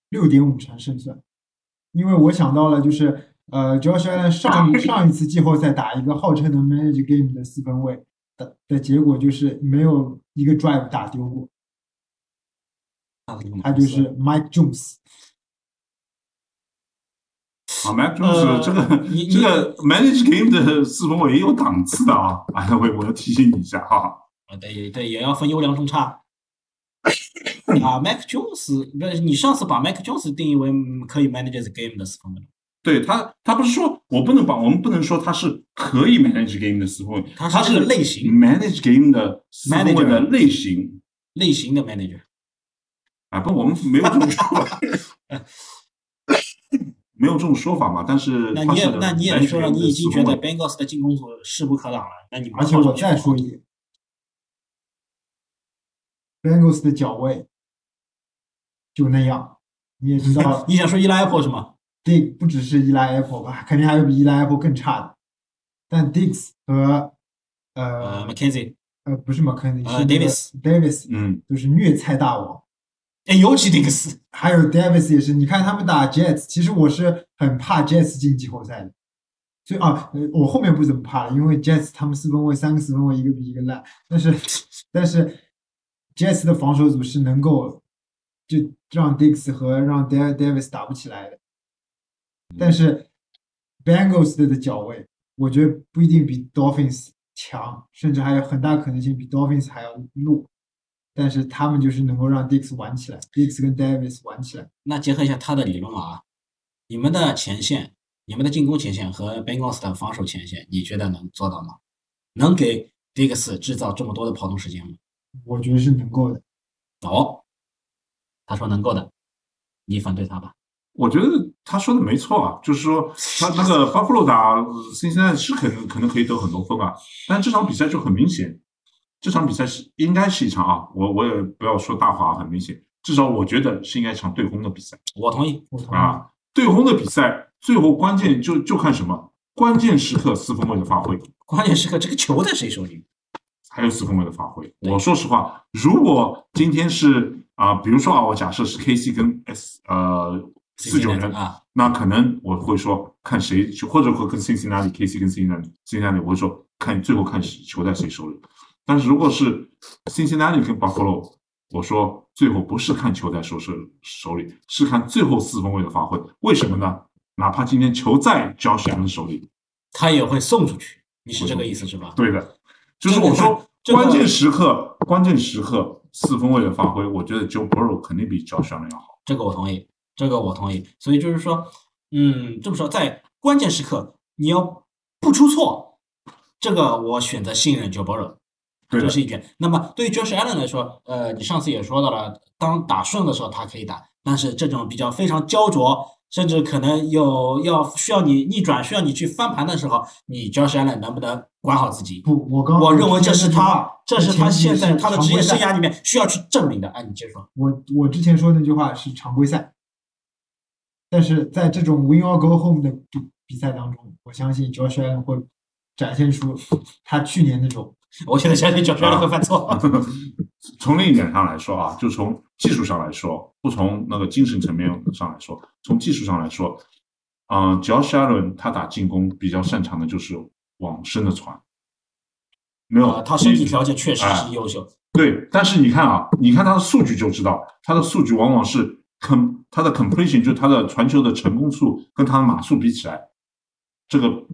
六点五成胜算，因为我想到了，就是呃，Josh Allen 上一上一次季后赛打一个号称能 manage game 的四分卫的的结果就是没有一个 drive 打丢过，他就是 Mike Jones。啊，Mike Jones 这个你这个 manage game 的四分卫也有档次的啊，哎，我我要提醒你一下哈。啊，对对，也要分优良中差。啊，Mike Jones，不是你上次把 Mike Jones 定义为嗯可以 manage the game 的四分卫，对他，他不是说我不能把我们不能说他是可以 manage game 的四分卫，他他是类型 manage game 的四分卫的 Manager 类型。类型的 manager。啊，不，我们没有这种说法，没有这种说法嘛。但是那你也那你也说了，你已经觉得 Bengals 的进攻组势不可挡了，那你而且我再说一点，Bengals 的脚位就那样，你也知道 你想说 Eli Apple 是吗？Dig 不只是 Eli Apple 吧，肯定还有比 Eli Apple 更差的。但 Diggs 和呃呃，McKenzie，呃不是 McKenzie，呃是 Davis Davis 嗯，都是虐菜大王。哎，尤其迪克斯，还有 Davis 也是，你看他们打 Jets，其实我是很怕 Jets 进季后赛的。所以啊，呃我后面不怎么怕了，因为 Jets 他们四分卫三个四分卫一个比一个烂，但是 但是 Jets 的防守组是能够就让 Diggs 和让 Da- Davis 打不起来的。但是 Bengals 的的脚位，我觉得不一定比 Dolphins 强，甚至还有很大可能性比 Dolphins 还要弱。但是他们就是能够让 Diggs 玩起来，Diggs 跟 Davis 玩起来。那结合一下他的理论啊，你们的前线、你们的进攻前线和 Bengals 的防守前线，你觉得能做到吗？能给 Diggs 制造这么多的跑动时间吗？我觉得是能够的。哦，他说能够的，你反对他吧？我觉得他说的没错啊，就是说他那个巴夫洛打新西兰是可能可能可以得很多分啊，但这场比赛就很明显，这场比赛是应该是一场啊，我我也不要说大话啊，很明显，至少我觉得是应该一场对轰的比赛。我同意。我同意。啊，对轰的比赛最后关键就就看什么？关键时刻四分卫的发挥，关键时刻这个球在谁手里？还有四分卫的发挥。我说实话，如果今天是啊、比如说啊，我假设是 KC 跟 S 呃四九人啊，那可能我会说看谁，或者会跟 Cincinnati KC 跟 Cincinnati Cincinnati，我会说看最后看谁球在谁手里。但是如果是 Cincinnati 跟 Buffalo，我说最后不是看球在手手手里，是看最后四分卫的发挥。为什么呢？哪怕今天球在 Josh Allen 手里，他也会送出去。你是这个意思是吧？对的，就是我说关键时刻，关键时刻四分卫的发挥，我觉得 Joe Burrow 肯定比 Josh Allen 要好。这个我同意，这个我同意。所以就是说，嗯，这么说，在关键时刻你要不出错，这个我选择信任 Joe Burrow，这是一点。那么对于 Josh Allen 来说，呃，你上次也说到了，当打顺的时候他可以打，但是这种比较非常焦灼，甚至可能有要需要你逆转、需要你去翻盘的时候，你 Josh Allen 能不能管好自己？不，我刚我认为这是他这是他现在他的职业生涯里面需要去证明的。哎，你接着说。我我之前说那句话是常规赛，但是在这种 win or go home 的比比赛当中，我相信 Josh Allen 会展现出他去年那种 我现在相信 Josh Allen 会犯错。从另一点上来说啊，就从技术上来说，不从那个精神层面上来说，从技术上来说，嗯、j o s h Allen 他打进攻比较擅长的就是往深的传，没有、呃，他身体条件确实哎是优秀。对，但是你看啊，你看他的数据就知道，他的数据往往是 com 他的 completion 就是他的传球的成功数跟他的码数比起来，这个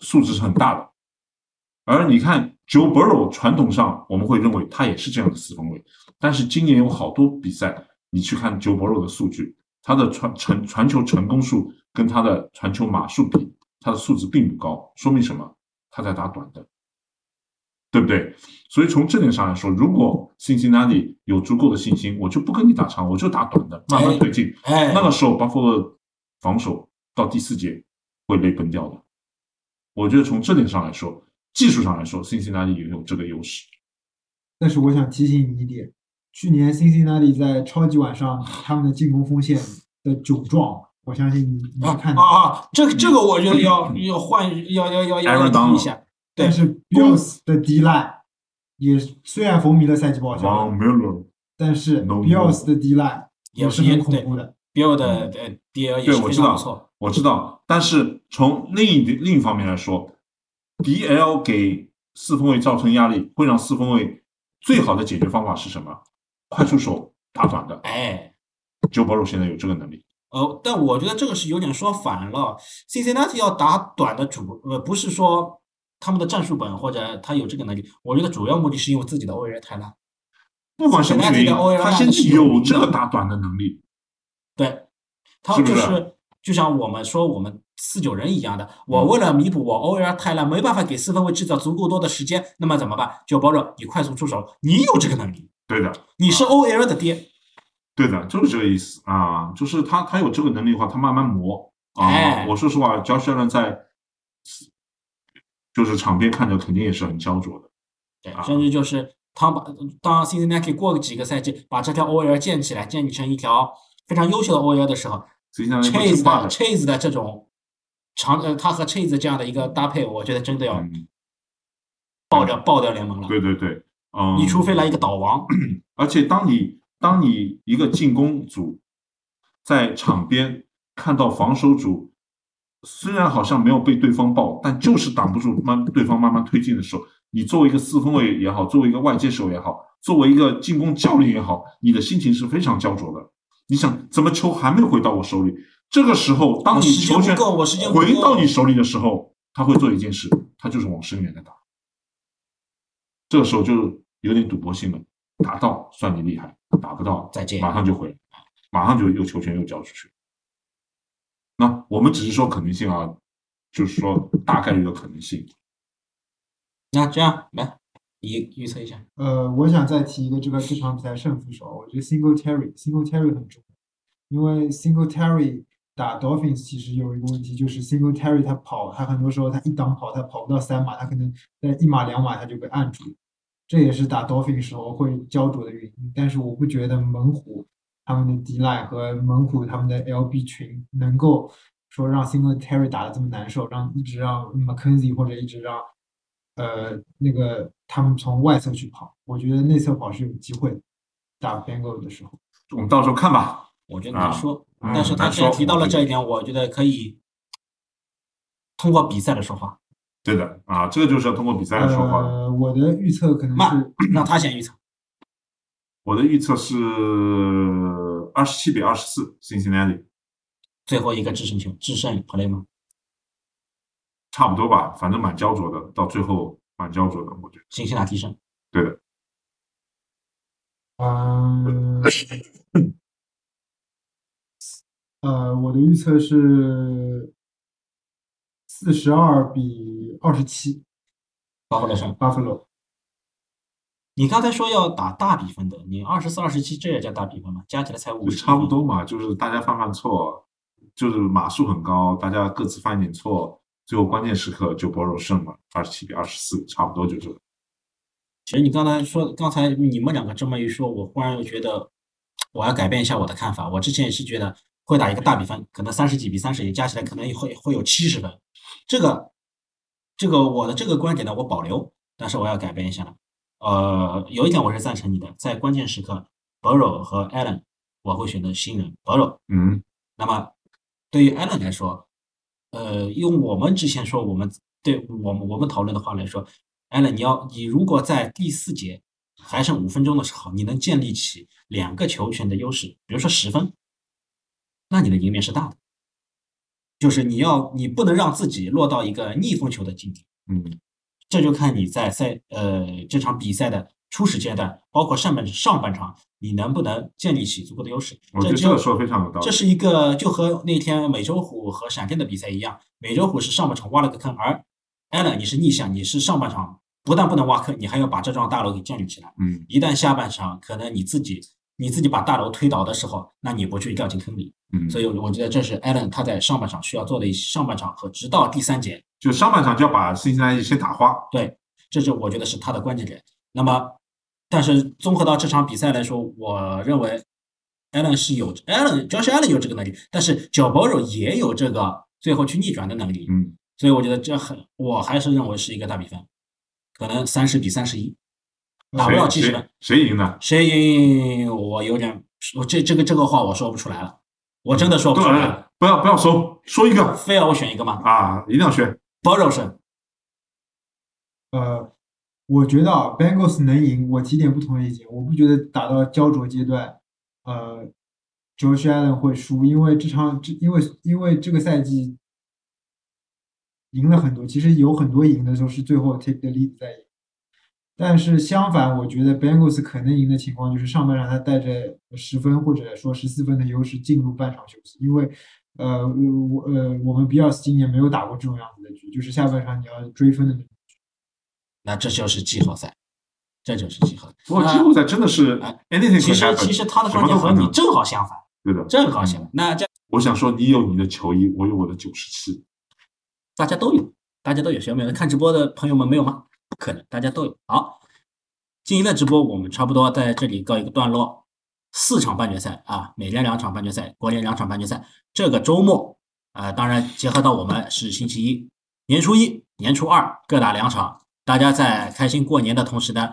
数值是很大的。而你看 Joe Burrow，传统上我们会认为他也是这样的四分卫，但是今年有好多比赛，你去看 Joe Burrow 的数据，他的传传传球成功数跟他的传球码数比，他的数值并不高，说明什么？他在打短的。对不对？所以从这点上来说，如果 Cincinnati 有足够的信心，我就不跟你打长，我就打短的，慢慢推进。哎，那个时候，Buffalo 的防守到第四节会被崩掉的。我觉得从这点上来说，技术上来说，Cincinnati 也有这个优势。但是我想提醒你一点，去年 Cincinnati 在超级碗上他们的进攻锋线的窘状，我相信你你看到。啊啊！这个这个，我觉得要 要换，要要要要提一下。对但是 Bills 的 D line 也虽然风靡了赛季报销但是 No Bills 的 D line 也是很恐怖的。Bill 的呃 DL 也对，是非我知道常不错。，我知道。但是从另一另一方面来说，DL 给四分卫造成压力，会让四分卫最好的解决方法是什么？快出手打短的。哎，Joe Burrow 现在有这个能力。呃，但我觉得这个是有点说反了。Cincinnati 要打短的主，呃，不是说他们的战术本或者他有这个能力，我觉得主要目的是因为自己的欧元太烂。不管什么原因他现在有这个打短的能力。对，他就是是就像我们说我们四九人一样的，我嗯为了弥补我 OL 太烂，没办法给四分卫制造足够多的时间，那么怎么办？就包着你快速出手，你有这个能力，对的，你是 OL 的爹，对的，就是这个意思啊。就是他他有这个能力的话，他慢慢磨啊。哎我说实话，Josh Allen 在就是场边看着肯定也是很焦灼的。对啊，甚至就是他把当 Cincinnati 过几个赛季把这条 OL 建起来，建立成一条非常优秀的 OL 的时候，Chase 的。Chase 的这种长呃，他和 Chase 这样的一个搭配，我觉得真的要嗯，爆掉爆掉联盟了。对对对，嗯，你除非来一个岛王，而且当你当你一个进攻组在场边看到防守组虽然好像没有被对方爆，但就是挡不住慢对方慢慢推进的时候，你作为一个四分卫也好，作为一个外接手也好，作为一个进攻教练也好，你的心情是非常焦灼的。你想，怎么球还没回到我手里？这个时候，当你球权回到你手里的时候，他会做一件事，他就是往深远的打。这个时候就有点赌博性了，打到算你厉害，打不到再见马上就回来，马上就又球权又交出去。那我们只是说可能性啊，就是说大概率的可能性。那这样来你预测一下，呃，我想再提一个这个这场比赛胜负手，我觉得 Single Terry Single Terry 很重要，因为 Single Terry 打 Dolphins 其实有一个问题，就是 Single Terry 他跑，他很多时候他一档跑，他跑不到三码，他可能在一码两码他就被按住，这也是打 Dolphins 时候会焦灼的原因。但是我不觉得猛虎他们的 D line 和猛虎他们的 LB 群能够说让 Single Terry 打的这么难受，让一直让 McKenzie 或者一直让呃那个他们从外侧去跑，我觉得内侧跑是有机会的。打 Bengal 的时候，我们到时候看吧。我觉得难说，嗯但是他难说既然提到了这一点，我觉得可以通过比赛来说话。对的啊，这个就是要通过比赛来说话。呃，我的预测可能慢是让他先预测。我的预测是二十七比二十四，Cincinnati，最后一个制胜球，制胜 play 吗？差不多吧，反正蛮焦灼的，到最后蛮焦灼的，我觉得。辛辛那提胜。对的，嗯，呃，我的预测是四十二比二十七，巴弗勒胜。巴弗罗。你刚才说要打大比分的，你二十四、二十七，这也叫大比分吗？加起来才五十，差不多。嘛，就是大家犯犯错，就是码数很高，大家各自犯一点错，最后关键时刻就 Borrow 胜了，二十七比二十四，差不多就是。其实你刚才说，刚才你们两个这么一说，我忽然又觉得我要改变一下我的看法。我之前也是觉得会打一个大比分，可能三十几比三十一，加起来可能会会有七十分。这个这个我的这个观点呢，我保留，但是我要改变一下了。呃，有一点我是赞成你的，在关键时刻，Borrow 和 Allen，我会选择新人 Borrow。嗯，那么对于 Allen 来说，呃，用我们之前说我们对我们我们讨论的话来说，Allen 你要你如果在第四节还剩五分钟的时候，你能建立起两个球权的优势，比如说十分，那你的赢面是大的。就是你要你不能让自己落到一个逆风球的境地。嗯，这就看你在赛呃这场比赛的初始阶段，包括上半上半场，你能不能建立起足够的优势。我觉得就这个说的非常有道理。这是一个就和那天美洲虎和闪电的比赛一样，美洲虎是上半场挖了个坑，而 Allen 你是逆向，你是上半场不但不能挖坑，你还要把这幢大楼给建立起来。嗯，一旦下半场可能你自己你自己把大楼推倒的时候，那你不去掉进坑里。嗯，所以我觉得这是 Allen 他在上半场需要做的一上半场和直到第三节就上半场就要把辛辛那提先打花。对，这是我觉得是他的关键点。那么，但是综合到这场比赛来说，我认为 Allen 是有 Allen Josh Allen 有这个能力，但是 Joe Burrow 也有这个最后去逆转的能力。嗯，所以我觉得这很，我还是认为是一个大比分，可能三十比三十一，打不到七十谁分。谁赢呢？谁赢？我有点，我这这个这个话我说不出来了，我真的说不出来了。不要不要说说一个非要我选一个吗啊，一定要选。？Burrow 胜。呃，我觉得啊，Bengals 能赢，我提点不同的意见。我不觉得打到焦灼阶段，呃，Josh Allen 会输，因为这场这因为因为这个赛季赢了很多，其实有很多赢的时候是最后 take the lead 在赢。但是相反，我觉得 Bengals 可能赢的情况就是上半场他带着十分或者说十四分的优势进入半场休息，因为呃我呃我们 Bills 今年没有打过这种样子的局，就是下半场你要追分的那种。那这就是季后赛，这就是季后赛。不过季后赛真的是哎 anything 其实其实他的什观点和你。正好相反，对的，正好相反。那这我想说，你有你的球衣，我有我的九十七。大家都有，大家都有。小美看直播的朋友们没有吗？不可能，大家都有。好，今天的直播我们差不多在这里告一个段落。四场半决赛啊，美联两场半决赛，国联两场半决赛。这个周末啊、当然结合到我们是星期一，年初一、年初二各打两场。大家在开心过年的同时呢，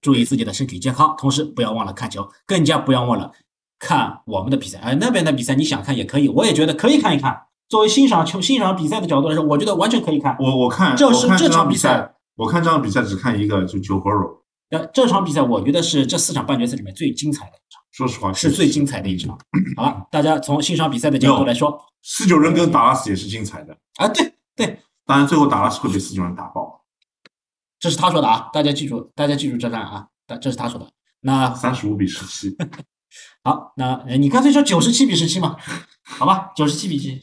注意自己的身体健康，同时不要忘了看球，更加不要忘了看我们的比赛。哎，那边的比赛你想看也可以，我也觉得可以看一看。作为欣赏球、欣赏比赛的角度来说，我觉得完全可以看。我我看，这是这这场比赛比赛，我看这场比赛只看一个，就 Joe Burrow。呃，这场比赛我觉得是这四场半决赛里面最精彩的一场，说实话，是最精彩的一场。好了，大家从欣赏比赛的角度来说，四九人跟达拉斯也是精彩的，啊，对对，当然最后达拉斯会被四九人打爆，这是他说的啊，大家记住，大家记住这段啊，这这是他说的。那三十五比十七。好，那呃你干脆说九十七比十七嘛，好吧，九十七比七。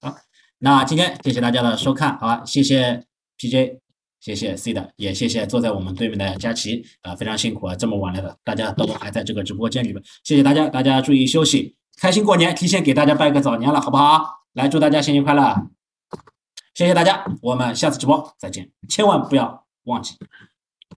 好，那今天谢谢大家的收看，好吧，谢谢 PJ，谢谢 C 的，也谢谢坐在我们对面的佳琪，啊、非常辛苦啊，这么晚了的，大家都还在这个直播间里面，谢谢大家，大家注意休息，开心过年，提前给大家拜个早年了，好不好？来，祝大家新年快乐，谢谢大家，我们下次直播再见，千万不要忘记